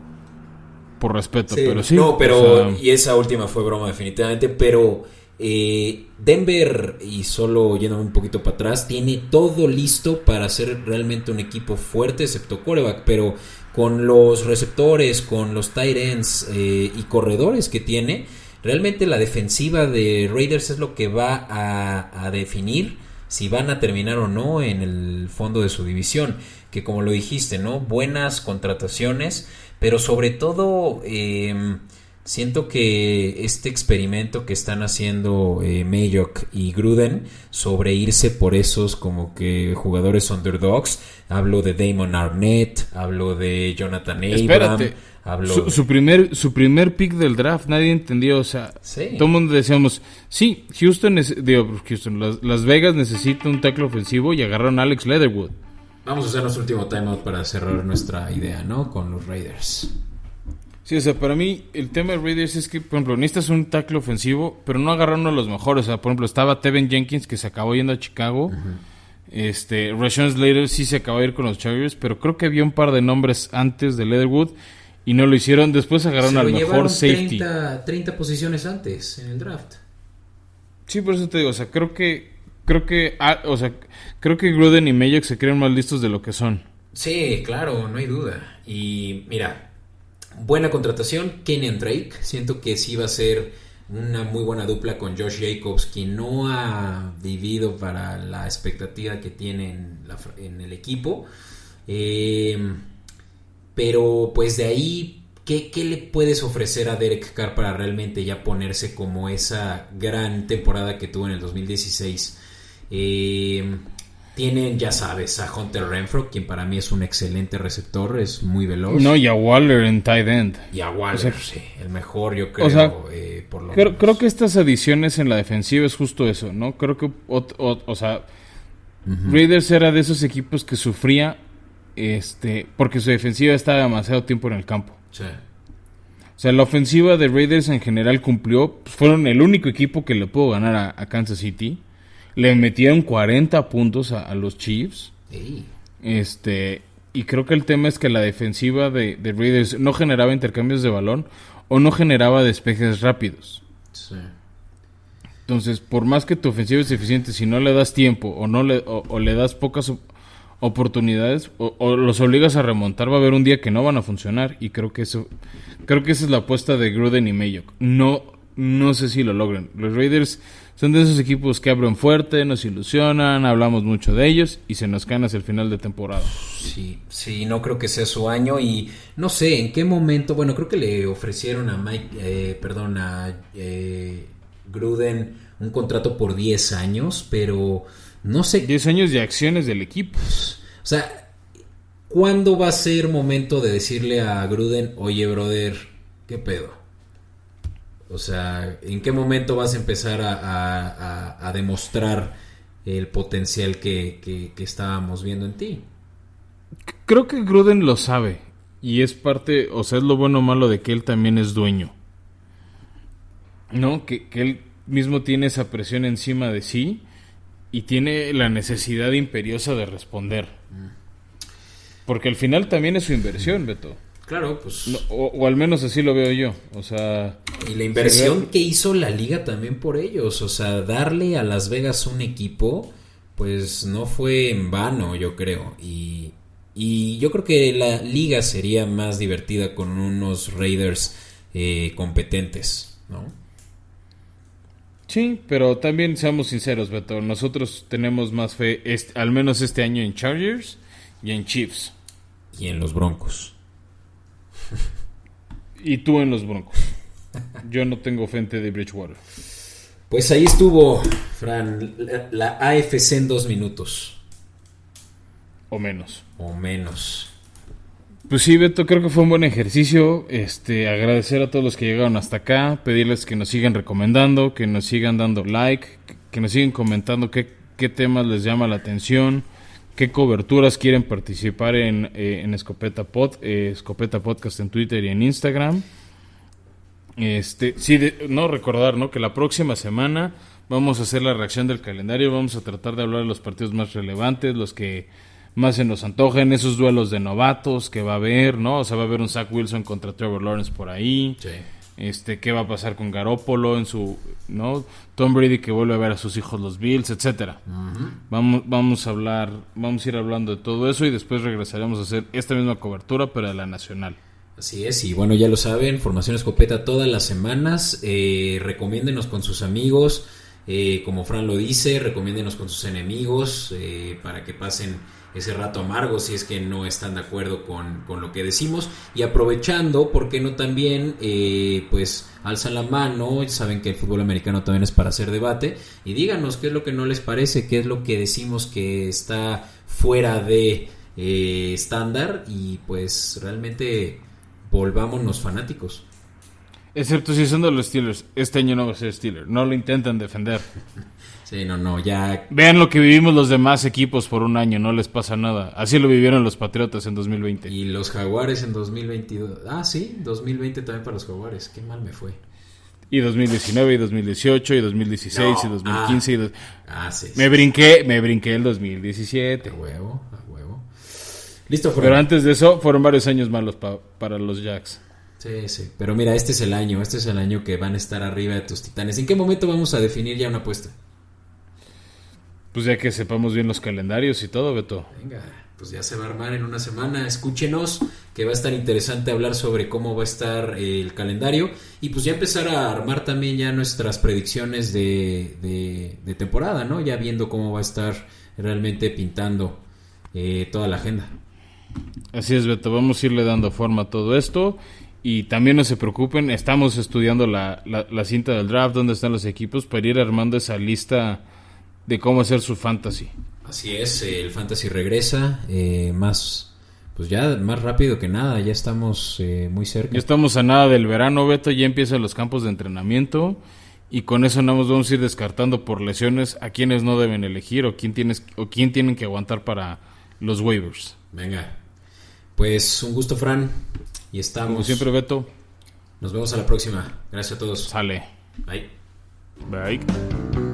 Speaker 1: por respeto,
Speaker 2: Sí,
Speaker 1: pero sí.
Speaker 2: No, pero
Speaker 1: o sea,
Speaker 2: y esa última fue broma definitivamente, pero eh, Denver, y solo yéndome un poquito para atrás, tiene todo listo para ser realmente un equipo fuerte, excepto quarterback, pero con los receptores, con los tight ends eh, y corredores que tiene, realmente la defensiva de Raiders es lo que va a, a definir si van a terminar o no en el fondo de su división. Que como lo dijiste, ¿no? Buenas contrataciones, pero sobre todo eh, siento que este experimento que están haciendo eh, Mayock y Gruden sobre irse por esos como que jugadores underdogs, hablo de Damon Arnett, hablo de Jonathan Abram,
Speaker 1: espérate.
Speaker 2: hablo
Speaker 1: Su, su primer su primer pick del draft, nadie entendió, o sea,
Speaker 2: Sí.
Speaker 1: todo el mundo decíamos, sí, Houston, digo, Houston, Las, Las Vegas necesita un tackle ofensivo y agarraron a Alex Leatherwood.
Speaker 2: Vamos a hacer nuestro último timeout para cerrar nuestra idea, ¿no? Con los Raiders.
Speaker 1: Sí, o sea, para mí el tema de Raiders es que, por ejemplo, necesitas un tackle ofensivo, pero no agarraron de los mejores. O sea, por ejemplo, estaba Tevin Jenkins que se acabó yendo a Chicago. Este, Rashawn Slater sí se acabó de ir con los Chargers, pero creo que había un par de nombres antes de Leatherwood y no lo hicieron. Después agarraron
Speaker 2: Se
Speaker 1: al mejor safety.
Speaker 2: 30, 30 posiciones antes en el draft.
Speaker 1: Sí, por eso te digo, o sea, creo que creo que ah, o sea, creo que Gruden y Mayock se creen más listos de lo que son.
Speaker 2: Sí, claro, no hay duda. Y mira, buena contratación, Kenyan Drake. Siento que sí va a ser una muy buena dupla con Josh Jacobs, quien no ha vivido para la expectativa que tiene en, el equipo. Eh, pero pues de ahí, ¿qué, qué le puedes ofrecer a Derek Carr para realmente ya ponerse como esa gran temporada que tuvo en el 2016? Eh, tienen, ya sabes, a Hunter Renfro, quien para mí es un excelente receptor, es muy veloz.
Speaker 1: No, y a Waller en tight end.
Speaker 2: y a Waller,
Speaker 1: o sea,
Speaker 2: sí, el mejor yo creo,
Speaker 1: sea,
Speaker 2: eh, por lo
Speaker 1: Creo,
Speaker 2: menos.
Speaker 1: creo que estas adiciones en la defensiva es justo eso, ¿no? Creo que, o sea, Raiders era de esos equipos que sufría, este, porque su defensiva estaba demasiado tiempo en el campo.
Speaker 2: Sí.
Speaker 1: O sea, la ofensiva de Raiders en general cumplió, pues, fueron el único equipo que le pudo ganar a, a Kansas City. Le metieron 40 puntos a, a los Chiefs.
Speaker 2: Ey,
Speaker 1: Este, y creo que el tema es que la defensiva de, de Raiders no generaba intercambios de balón o no generaba despejes rápidos.
Speaker 2: sí.
Speaker 1: Entonces, por más que tu ofensiva es eficiente, si no le das tiempo o no le, o, o le das pocas op- oportunidades o, o los obligas a remontar, va a haber un día que no van a funcionar. Y creo que eso, creo que esa es la apuesta de Gruden y Mayock. No, no sé si lo logran. Los Raiders son de esos equipos que abren fuerte, nos ilusionan, hablamos mucho de ellos y se nos caen hacia el final de temporada.
Speaker 2: Sí, sí, no creo que sea su año y no sé en qué momento, bueno, creo que le ofrecieron a Mike, eh, perdón, a eh, Gruden un contrato por 10 años, pero no sé,
Speaker 1: 10 años de acciones del equipo.
Speaker 2: o sea, ¿cuándo va a ser momento de decirle a Gruden, oye, brother, qué pedo? O sea, ¿en qué momento vas a empezar a, a- a- a demostrar el potencial que, que- que estábamos viendo en ti?
Speaker 1: Creo que Gruden lo sabe. Y es parte, o sea, es lo bueno o malo de que él también es dueño. ¿No? Que, que él mismo tiene esa presión encima de sí y tiene la necesidad imperiosa de responder. Porque al final también es su inversión, Beto.
Speaker 2: Claro, pues...
Speaker 1: No, o, o al menos así lo veo yo. O sea,
Speaker 2: Y la inversión que hizo la liga también por ellos, o sea, darle a Las Vegas un equipo, pues no fue en vano, yo creo. Y, y yo creo que la liga sería más divertida con unos Raiders eh, competentes, ¿no?
Speaker 1: sí, pero también seamos sinceros, Beto. Nosotros tenemos más fe, este- al menos este año, en Chargers y en Chiefs.
Speaker 2: Y en los Broncos.
Speaker 1: Y tú en los Broncos. Yo no tengo frente de Bridgewater.
Speaker 2: Pues ahí estuvo, Fran, la, la AFC en dos minutos,
Speaker 1: O menos.
Speaker 2: o menos.
Speaker 1: Pues sí, Beto, creo que fue un buen ejercicio. Este, agradecer a todos los que llegaron hasta acá, pedirles que nos sigan recomendando, que nos sigan dando like, que nos sigan comentando qué, qué temas les llama la atención, qué coberturas quieren participar en, eh, en Escopeta Pod, eh, Escopeta Podcast en Twitter y en Instagram. Este, sí, de- no recordar, ¿no? Que la próxima semana vamos a hacer la reacción del calendario, vamos a tratar de hablar de los partidos más relevantes, los que más se nos antojen, esos duelos de novatos que va a haber, ¿no? O sea, va a haber un Zach Wilson contra Trevor Lawrence por ahí.
Speaker 2: Sí.
Speaker 1: Este, qué va a pasar con Garópolo en su, ¿no? Tom Brady que vuelve a ver a sus hijos los Bills, etcétera. Vamos, vamos a hablar, vamos a ir hablando de todo eso y después regresaremos a hacer esta misma cobertura, pero de la nacional.
Speaker 2: Así es, y bueno, ya lo saben, Formación Escopeta todas las semanas. Eh, recomiéndenos con sus amigos, eh, como Fran lo dice, recomiéndenos con sus enemigos eh, para que pasen ese rato amargo si es que no están de acuerdo con, con lo que decimos. Y aprovechando, ¿por qué no también? eh, pues alzan la mano, saben que el fútbol americano también es para hacer debate, y díganos qué es lo que no les parece, qué es lo que decimos que está fuera de eh, estándar, y pues realmente volvámonos fanáticos.
Speaker 1: Excepto si son de los Steelers. Este año no va a ser Steeler. No lo intenten defender.
Speaker 2: Sí, no, no, ya.
Speaker 1: Vean lo que vivimos los demás equipos por un año. No les pasa nada. Así lo vivieron los Patriotas en 2020.
Speaker 2: Y los Jaguares en 2022. Ah, sí, 2020 también para los Jaguares. Qué mal me fue.
Speaker 1: Y 2019, y 2018, y 2016, y
Speaker 2: No,
Speaker 1: 2015. y dos-
Speaker 2: Ah, sí. sí.
Speaker 1: Me brinqué, me brinqué el 2017.
Speaker 2: A huevo, a huevo. Listo.
Speaker 1: Pero antes de eso, fueron varios años malos pa- para los Jacks.
Speaker 2: Sí, sí. Pero mira, este es el año. Este es el año que van a estar arriba de tus titanes. ¿En qué momento vamos a definir ya una apuesta?
Speaker 1: Pues ya que sepamos bien los calendarios y todo, Beto.
Speaker 2: Venga, pues ya se va a armar en una semana. Escúchenos, que va a estar interesante hablar sobre cómo va a estar eh, el calendario. Y pues ya empezar a armar también ya nuestras predicciones de, de- de temporada, ¿no? Ya viendo cómo va a estar realmente pintando eh, toda la agenda.
Speaker 1: Así es, Beto. Vamos a irle dando forma a todo esto. Y también no se preocupen, estamos estudiando la, la- la cinta del draft, dónde están los equipos, para ir armando esa lista de cómo hacer su fantasy.
Speaker 2: Así es, el fantasy regresa eh, más, pues ya más rápido que nada. Ya estamos eh, muy cerca.
Speaker 1: Ya estamos a nada del verano, Beto, ya empiezan los campos de entrenamiento. Y con eso nada más vamos a ir descartando por lesiones a quienes no deben elegir o quién, tienes, o quién tienen que aguantar para los waivers.
Speaker 2: Venga, pues un gusto, Fran. Y estamos.
Speaker 1: Como siempre, Beto,
Speaker 2: Nos vemos a la próxima. Gracias a todos.
Speaker 1: sale.
Speaker 2: Bye.
Speaker 1: Bye.